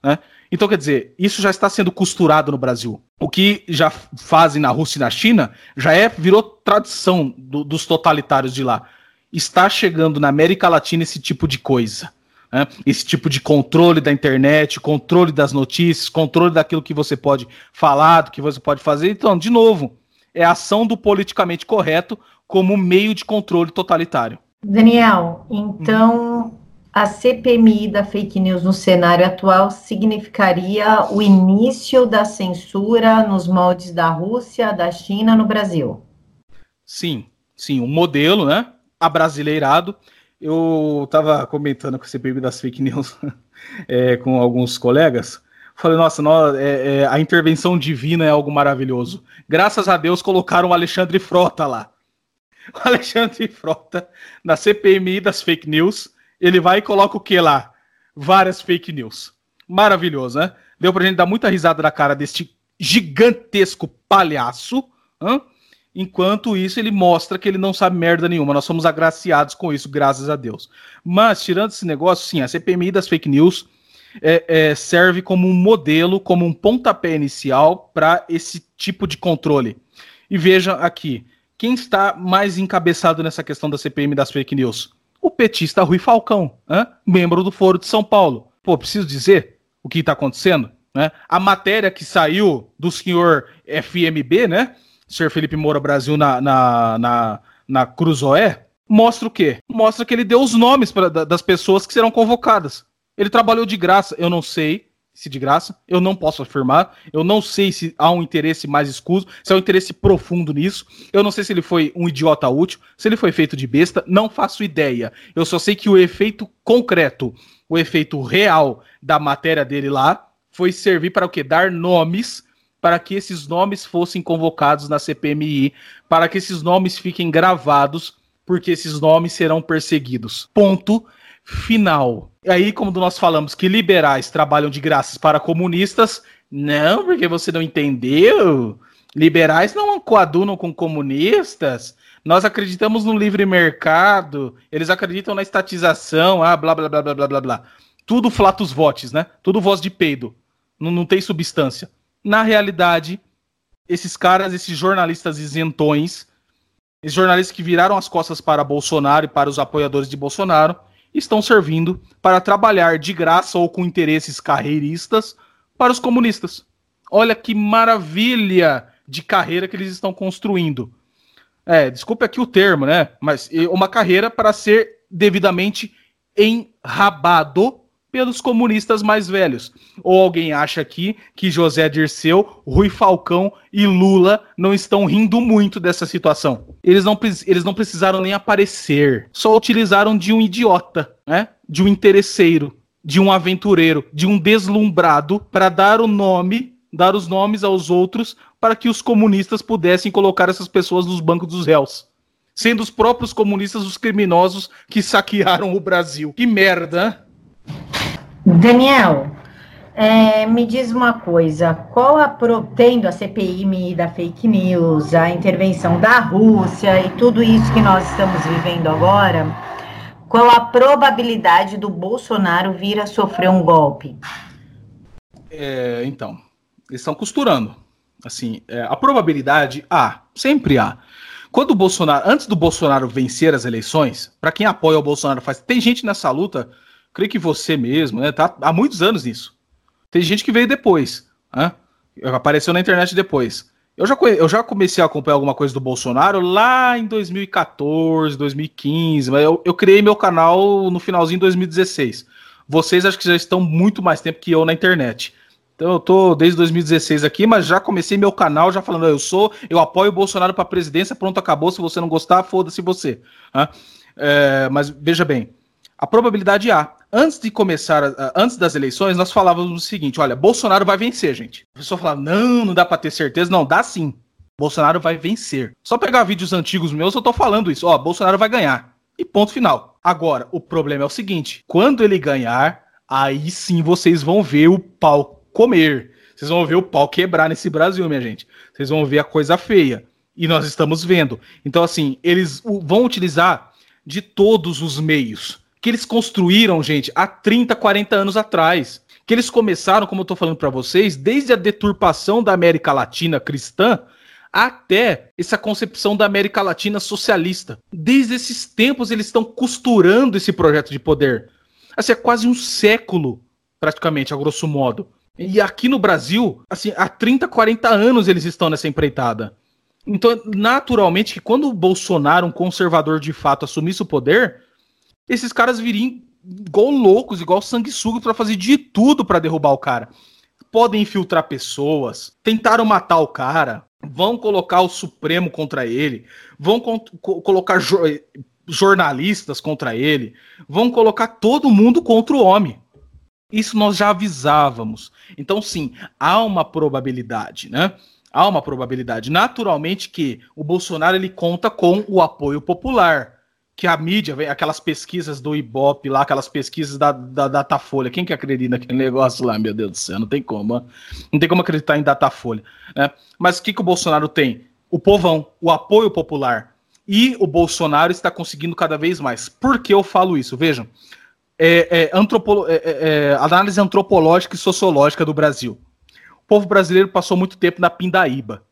né? Então, quer dizer, isso já está sendo costurado no Brasil. O que já fazem na Rússia e na China já é virou tradição do, dos totalitários de lá. Está chegando na América Latina esse tipo de coisa. Né? Esse tipo de controle da internet, controle das notícias, controle daquilo que você pode falar, do que você pode fazer. Então, de novo, é a ação do politicamente correto como meio de controle totalitário. Daniel, então a CPMI da fake news no cenário atual significaria o início da censura nos moldes da Rússia, da China no Brasil? Sim, sim, um modelo, né? Abrasileirado. Eu estava comentando com a CPMI das fake news é, com alguns colegas. Falei, nossa, nós, é, é, a intervenção divina é algo maravilhoso. Graças a Deus colocaram o Alexandre Frota lá. O Alexandre Frota na CPMI das fake news ele vai e coloca o que lá? Várias fake news. Maravilhoso, né? Deu pra gente dar muita risada na cara deste gigantesco palhaço. Enquanto isso, ele mostra que ele não sabe merda nenhuma. Nós somos agraciados com isso, graças a Deus. Mas, tirando esse negócio, sim, a CPMI das fake news é, é, serve como um modelo, como um pontapé inicial para esse tipo de controle. E veja aqui, quem está mais encabeçado nessa questão da CPMI das fake news? O petista Rui Falcão, membro do Foro de São Paulo. Pô, preciso dizer o que está acontecendo? Né? A matéria que saiu do senhor FMB, né? Senhor Felipe Moura Brasil na, na, na, na Cruzoé, mostra o quê? Mostra que ele deu os nomes pra, das pessoas que serão convocadas. Ele trabalhou de graça, eu não sei se de graça, eu não posso afirmar, eu não sei se há um interesse mais escuso, se há um interesse profundo nisso, eu não sei se ele foi um idiota útil, se ele foi feito de besta, não faço ideia. Eu só sei que o efeito concreto, o efeito real da matéria dele lá, foi servir para o quê? Dar nomes para que esses nomes fossem convocados na CPMI, para que esses nomes fiquem gravados, porque esses nomes serão perseguidos. Ponto final. E aí, como nós falamos que liberais trabalham de graças para comunistas, não, porque você não entendeu. Liberais não coadunam com comunistas. Nós acreditamos no livre mercado. Eles acreditam na estatização. Ah, blá, blá, blá, blá, blá, blá, blá. Tudo flatus votes, né? Tudo voz de peido. Não, não tem substância. Na realidade, esses caras, esses jornalistas isentões, esses jornalistas que viraram as costas para Bolsonaro e para os apoiadores de Bolsonaro, estão servindo para trabalhar de graça ou com interesses carreiristas para os comunistas. Olha que maravilha de carreira que eles estão construindo. É, desculpe aqui o termo, né? Mas uma carreira para ser devidamente enrabado pelos comunistas mais velhos. Ou alguém acha aqui que José Dirceu, Rui Falcão e Lula não estão rindo muito dessa situação. Eles não, eles não precisaram nem aparecer, só utilizaram de um idiota, né? De um interesseiro, de um aventureiro, de um deslumbrado para dar o nome, dar os nomes aos outros para que os comunistas pudessem colocar essas pessoas nos bancos dos réus sendo os próprios comunistas os criminosos que saquearam o Brasil. Que merda! Daniel, é, me diz uma coisa, qual a pro, tendo a CPI da fake news, a intervenção da Rússia e tudo isso que nós estamos vivendo agora, qual a probabilidade do Bolsonaro vir a sofrer um golpe? É, então, eles estão costurando. Assim, é, a probabilidade há, sempre há. Quando o Bolsonaro, antes do Bolsonaro vencer as eleições, para quem apoia o Bolsonaro faz, tem gente nessa luta creio que você mesmo, né? Tá há muitos anos nisso. Tem gente que veio depois, né? Apareceu na internet depois. Eu já, eu já comecei a acompanhar alguma coisa do Bolsonaro lá em 2014, 2015, mas eu, eu criei meu canal no finalzinho de 2016. Vocês acho que já estão muito mais tempo que eu na internet. Então eu tô desde 2016 aqui, mas já comecei meu canal já falando, eu sou, eu apoio o Bolsonaro para presidência, pronto, acabou. Se você não gostar, foda-se você. Né? É, mas veja bem, a probabilidade há. Antes de começar, antes das eleições, nós falávamos o seguinte: olha, Bolsonaro vai vencer, gente. A pessoa falava, não, não dá para ter certeza. Não, dá sim. Bolsonaro vai vencer. Só pegar vídeos antigos meus, eu tô falando isso. Ó, Bolsonaro vai ganhar. E ponto final. Agora, o problema é o seguinte: quando ele ganhar, aí sim vocês vão ver o pau comer. Vocês vão ver o pau quebrar nesse Brasil, minha gente. Vocês vão ver a coisa feia. E nós estamos vendo. Então, assim, eles vão utilizar de todos os meios que eles construíram, gente, há 30, 40 anos atrás. Que eles começaram, como eu estou falando para vocês, desde a deturpação da América Latina cristã até essa concepção da América Latina socialista. Desde esses tempos eles estão costurando esse projeto de poder. Assim, é quase um século, praticamente, a grosso modo. E aqui no Brasil, assim, há 30, 40 anos eles estão nessa empreitada. Então, naturalmente, que quando o Bolsonaro, um conservador de fato, assumisse o poder, esses caras viriam igual loucos, igual sanguessuga para fazer de tudo para derrubar o cara. Podem infiltrar pessoas, tentaram matar o cara, vão colocar o Supremo contra ele, vão co colocar jo jornalistas contra ele, vão colocar todo mundo contra o homem. Isso nós já avisávamos. Então, sim, há uma probabilidade, né? Há uma probabilidade. Naturalmente que o Bolsonaro ele conta com o apoio popular que a mídia, aquelas pesquisas do Ibope lá, aquelas pesquisas da, da Datafolha, quem que acredita naquele negócio lá, meu Deus do céu, não tem como, não tem como acreditar em Datafolha, né? Mas o que, que o Bolsonaro tem? O povão, o apoio popular, e o Bolsonaro está conseguindo cada vez mais. Por que eu falo isso? Vejam, é, é, antropolo é, é, é análise antropológica e sociológica do Brasil. O povo brasileiro passou muito tempo na pindaíba.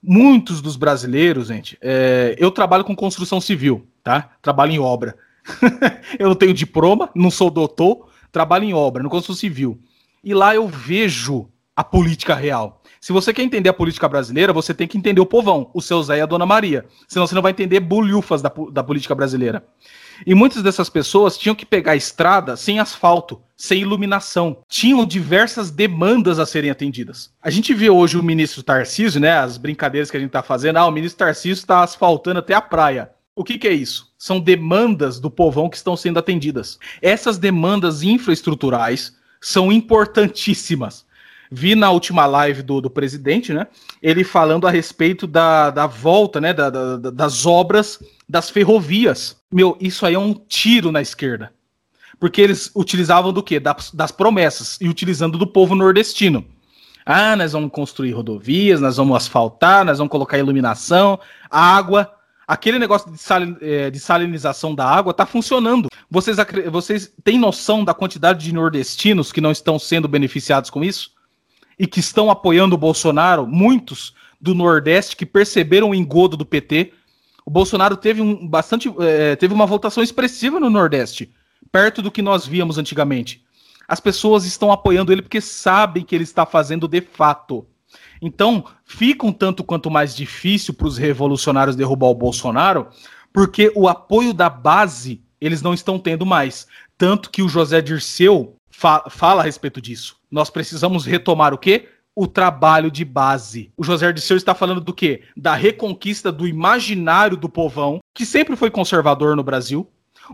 Muitos dos brasileiros, gente, é, eu trabalho com construção civil tá? Trabalho em obra. eu não tenho diploma, não sou doutor, trabalho em obra, no construção civil. E lá eu vejo a política real. Se você quer entender a política brasileira, você tem que entender o povão, o seu Zé e a Dona Maria. Senão você não vai entender bolhufas da, da política brasileira. E muitas dessas pessoas tinham que pegar a estrada sem asfalto, sem iluminação. Tinham diversas demandas a serem atendidas. A gente vê hoje o ministro Tarcísio, né? As brincadeiras que a gente tá fazendo. Ah, o ministro Tarcísio está asfaltando até a praia. O que, que, é isso? São demandas do povão que estão sendo atendidas. Essas demandas infraestruturais são importantíssimas. Vi na última live do, do presidente, né? Ele falando a respeito da, da volta, né? Da, da, das obras das ferrovias. Meu, isso aí é um tiro na esquerda. Porque eles utilizavam do quê? Das, das promessas e utilizando do povo nordestino. Ah, nós vamos construir rodovias, nós vamos asfaltar, nós vamos colocar iluminação, água. Aquele negócio de, sal, é, de salinização da água está funcionando. Vocês, vocês têm noção da quantidade de nordestinos que não estão sendo beneficiados com isso? E que estão apoiando o Bolsonaro? Muitos do Nordeste que perceberam o engodo do PT. O Bolsonaro teve, um, bastante, é, teve uma votação expressiva no Nordeste, perto do que nós víamos antigamente as pessoas estão apoiando ele porque sabem que ele está fazendo de fato. Então, fica um tanto quanto mais difícil para os revolucionários derrubar o Bolsonaro, porque o apoio da base eles não estão tendo mais. Tanto que o José Dirceu fa fala a respeito disso. Nós precisamos retomar o quê? O trabalho de base. O José Dirceu está falando do quê? Da reconquista do imaginário do povão, que sempre foi conservador no Brasil.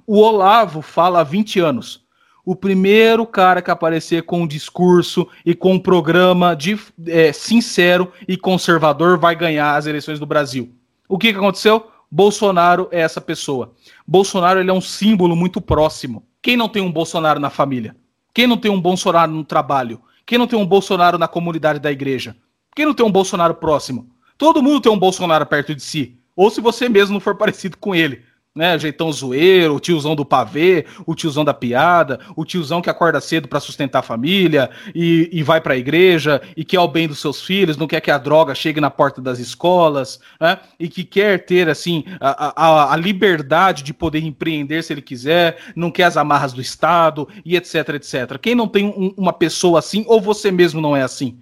O Olavo fala há 20 anos o primeiro cara que aparecer com um discurso e com um programa de, é, sincero e conservador vai ganhar as eleições do Brasil. O que, que aconteceu? Bolsonaro é essa pessoa. Bolsonaro ele é um símbolo muito próximo. Quem não tem um Bolsonaro na família? Quem não tem um Bolsonaro no trabalho? Quem não tem um Bolsonaro na comunidade da igreja? Quem não tem um Bolsonaro próximo? Todo mundo tem um Bolsonaro perto de si. Ou se você mesmo não for parecido com ele né? Jeitão zoeiro, o tiozão do pavê, o tiozão da piada, o tiozão que acorda cedo para sustentar a família e, e vai para a igreja e quer o bem dos seus filhos, não quer que a droga chegue na porta das escolas, né? E que quer ter assim a, a, a liberdade de poder empreender se ele quiser, não quer as amarras do Estado e etc, etc. Quem não tem um, uma pessoa assim, ou você mesmo não é assim?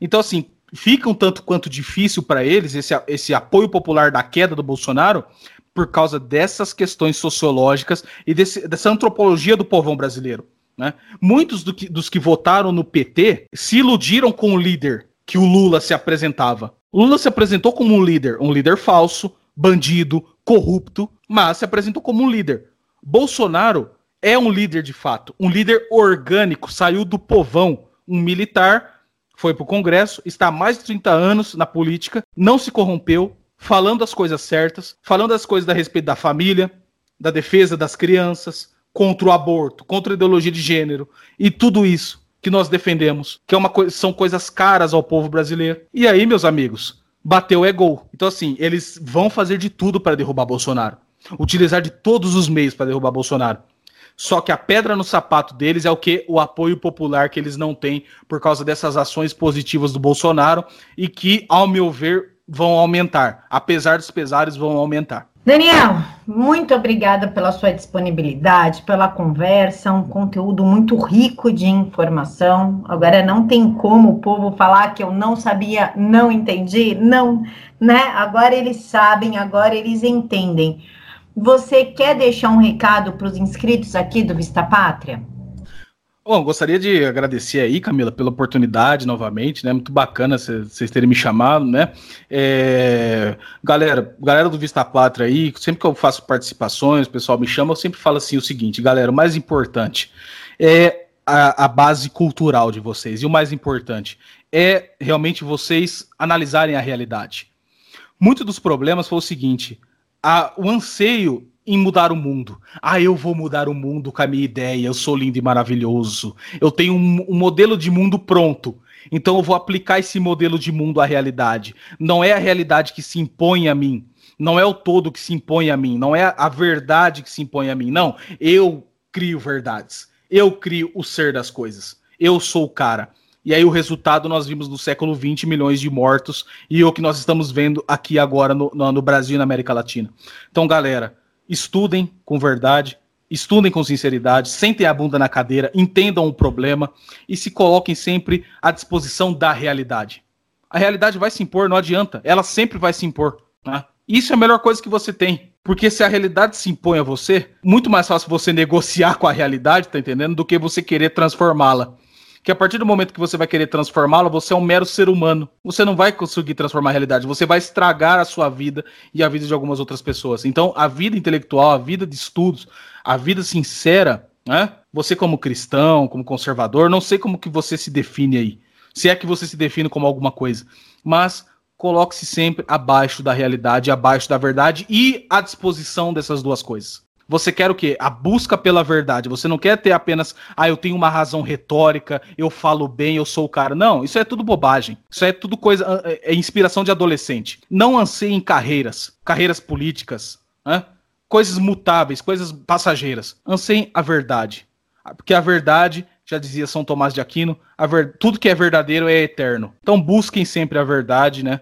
Então, assim, fica um tanto quanto difícil para eles esse, esse apoio popular da queda do Bolsonaro, por causa dessas questões sociológicas e desse, dessa antropologia do povão brasileiro. Né? Muitos do que, dos que votaram no PT se iludiram com o líder que o Lula se apresentava. Lula se apresentou como um líder, um líder falso, bandido, corrupto, mas se apresentou como um líder. Bolsonaro é um líder de fato, um líder orgânico, saiu do povão, um militar, foi para o Congresso, está há mais de 30 anos na política, não se corrompeu, falando as coisas certas, falando as coisas a respeito da família, da defesa das crianças, contra o aborto, contra a ideologia de gênero e tudo isso que nós defendemos, que é uma co são coisas caras ao povo brasileiro. E aí, meus amigos, bateu é gol. Então assim, eles vão fazer de tudo para derrubar Bolsonaro, utilizar de todos os meios para derrubar Bolsonaro. Só que a pedra no sapato deles é o que? O apoio popular que eles não têm por causa dessas ações positivas do Bolsonaro e que, ao meu ver, vão aumentar. Apesar dos pesares, vão aumentar. Daniel, muito obrigada pela sua disponibilidade, pela conversa, um conteúdo muito rico de informação. Agora não tem como o povo falar que eu não sabia, não entendi, não, né? Agora eles sabem, agora eles entendem. Você quer deixar um recado para os inscritos aqui do Vista Pátria? Bom, gostaria de agradecer aí, Camila, pela oportunidade novamente, né? Muito bacana vocês terem me chamado, né? É... Galera, galera do Vista Pátria aí, sempre que eu faço participações, o pessoal me chama, eu sempre falo assim o seguinte, galera, o mais importante é a, a base cultural de vocês, e o mais importante é realmente vocês analisarem a realidade. Muito dos problemas foi o seguinte, a, o anseio em mudar o mundo. Ah, eu vou mudar o mundo com a minha ideia, eu sou lindo e maravilhoso. Eu tenho um, um, modelo de mundo pronto. Então eu vou aplicar esse modelo de mundo à realidade. Não é a realidade que se impõe a mim. Não é o todo que se impõe a mim. Não é a verdade que se impõe a mim. Não. Eu crio verdades. Eu crio o ser das coisas. Eu sou o cara. E aí o resultado nós vimos no século XX, milhões de mortos, e o que nós estamos vendo aqui agora no, no, no Brasil e na América Latina. Então, galera, estudem com verdade, estudem com sinceridade, sentem a bunda na cadeira, entendam o problema e se coloquem sempre à disposição da realidade. A realidade vai se impor, não adianta, ela sempre vai se impor. Né? Isso é a melhor coisa que você tem. Porque se a realidade se impõe a você, muito mais fácil você negociar com a realidade, tá entendendo? Do que você querer transformá-la que a partir do momento que você vai querer transformá-la, você é um mero ser humano. Você não vai conseguir transformar a realidade, você vai estragar a sua vida e a vida de algumas outras pessoas. Então, a vida intelectual, a vida de estudos, a vida sincera, né? Você como cristão, como conservador, não sei como que você se define aí. Se é que você se define como alguma coisa, mas coloque-se sempre abaixo da realidade, abaixo da verdade e à disposição dessas duas coisas. Você quer o quê? A busca pela verdade. Você não quer ter apenas, ah, eu tenho uma razão retórica, eu falo bem, eu sou o cara. Não, isso é tudo bobagem. Isso é tudo coisa, ah, é, é inspiração de adolescente. Não anseie em carreiras, carreiras políticas, né? coisas mutáveis, coisas passageiras. Anseiem a verdade. Porque a verdade, já dizia São Tomás de Aquino, ver... tudo que é verdadeiro é eterno. Então busquem sempre a verdade, né?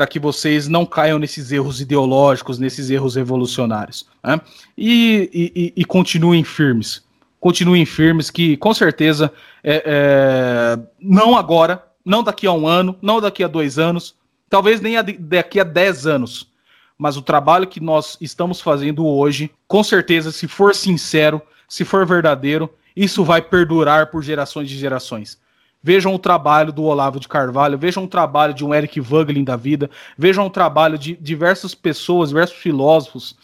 Para que vocês não caiam nesses erros ideológicos, nesses erros revolucionários. Né? E, e, e, continuem firmes. Continuem firmes, que com certeza, é, é, não agora, não daqui a um ano, não daqui a dois anos, talvez nem a, daqui a dez anos, mas o trabalho que nós estamos fazendo hoje, com certeza, se for sincero, se for verdadeiro, isso vai perdurar por gerações e gerações. Vejam o trabalho do Olavo de Carvalho, vejam o trabalho de um Eric Vogelin da vida, vejam o trabalho de diversas pessoas, diversos filósofos,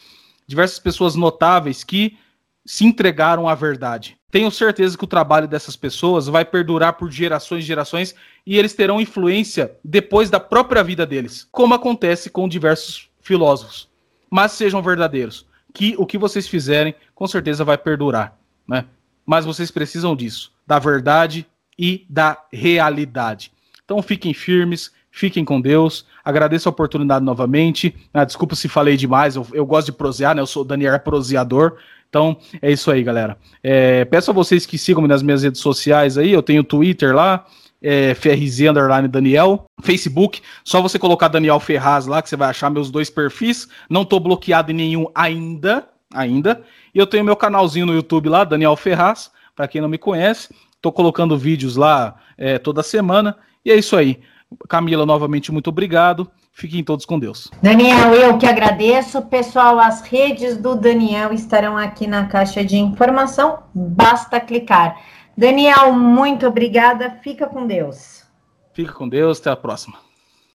diversas pessoas notáveis que se entregaram à verdade. Tenho certeza que o trabalho dessas pessoas vai perdurar por gerações e gerações e eles terão influência depois da própria vida deles, como acontece com diversos filósofos. Mas sejam verdadeiros, que o que vocês fizerem com certeza vai perdurar, né? Mas vocês precisam disso, da verdade e da realidade. Então fiquem firmes, fiquem com Deus. Agradeço a oportunidade novamente. Ah, desculpa se falei demais, eu, eu, gosto de prosear, né? Eu sou o Daniel proseador. Então é isso aí, galera. É, peço a vocês que sigam-me nas minhas redes sociais aí. Eu tenho Twitter lá, é, FRZ Underline Daniel, Facebook, só você colocar Daniel Ferraz lá que você vai achar meus dois perfis. Não tô bloqueado em nenhum ainda, ainda. E eu tenho meu canalzinho no YouTube lá, Daniel Ferraz, para quem não me conhece. Estou colocando vídeos lá é, toda semana. E é isso aí. Camila, novamente, muito obrigado. Fiquem todos com Deus. Daniel, eu que agradeço. Pessoal, as redes do Daniel estarão aqui na caixa de informação. Basta clicar. Daniel, muito obrigada. Fica com Deus. Fica com Deus. Até a próxima.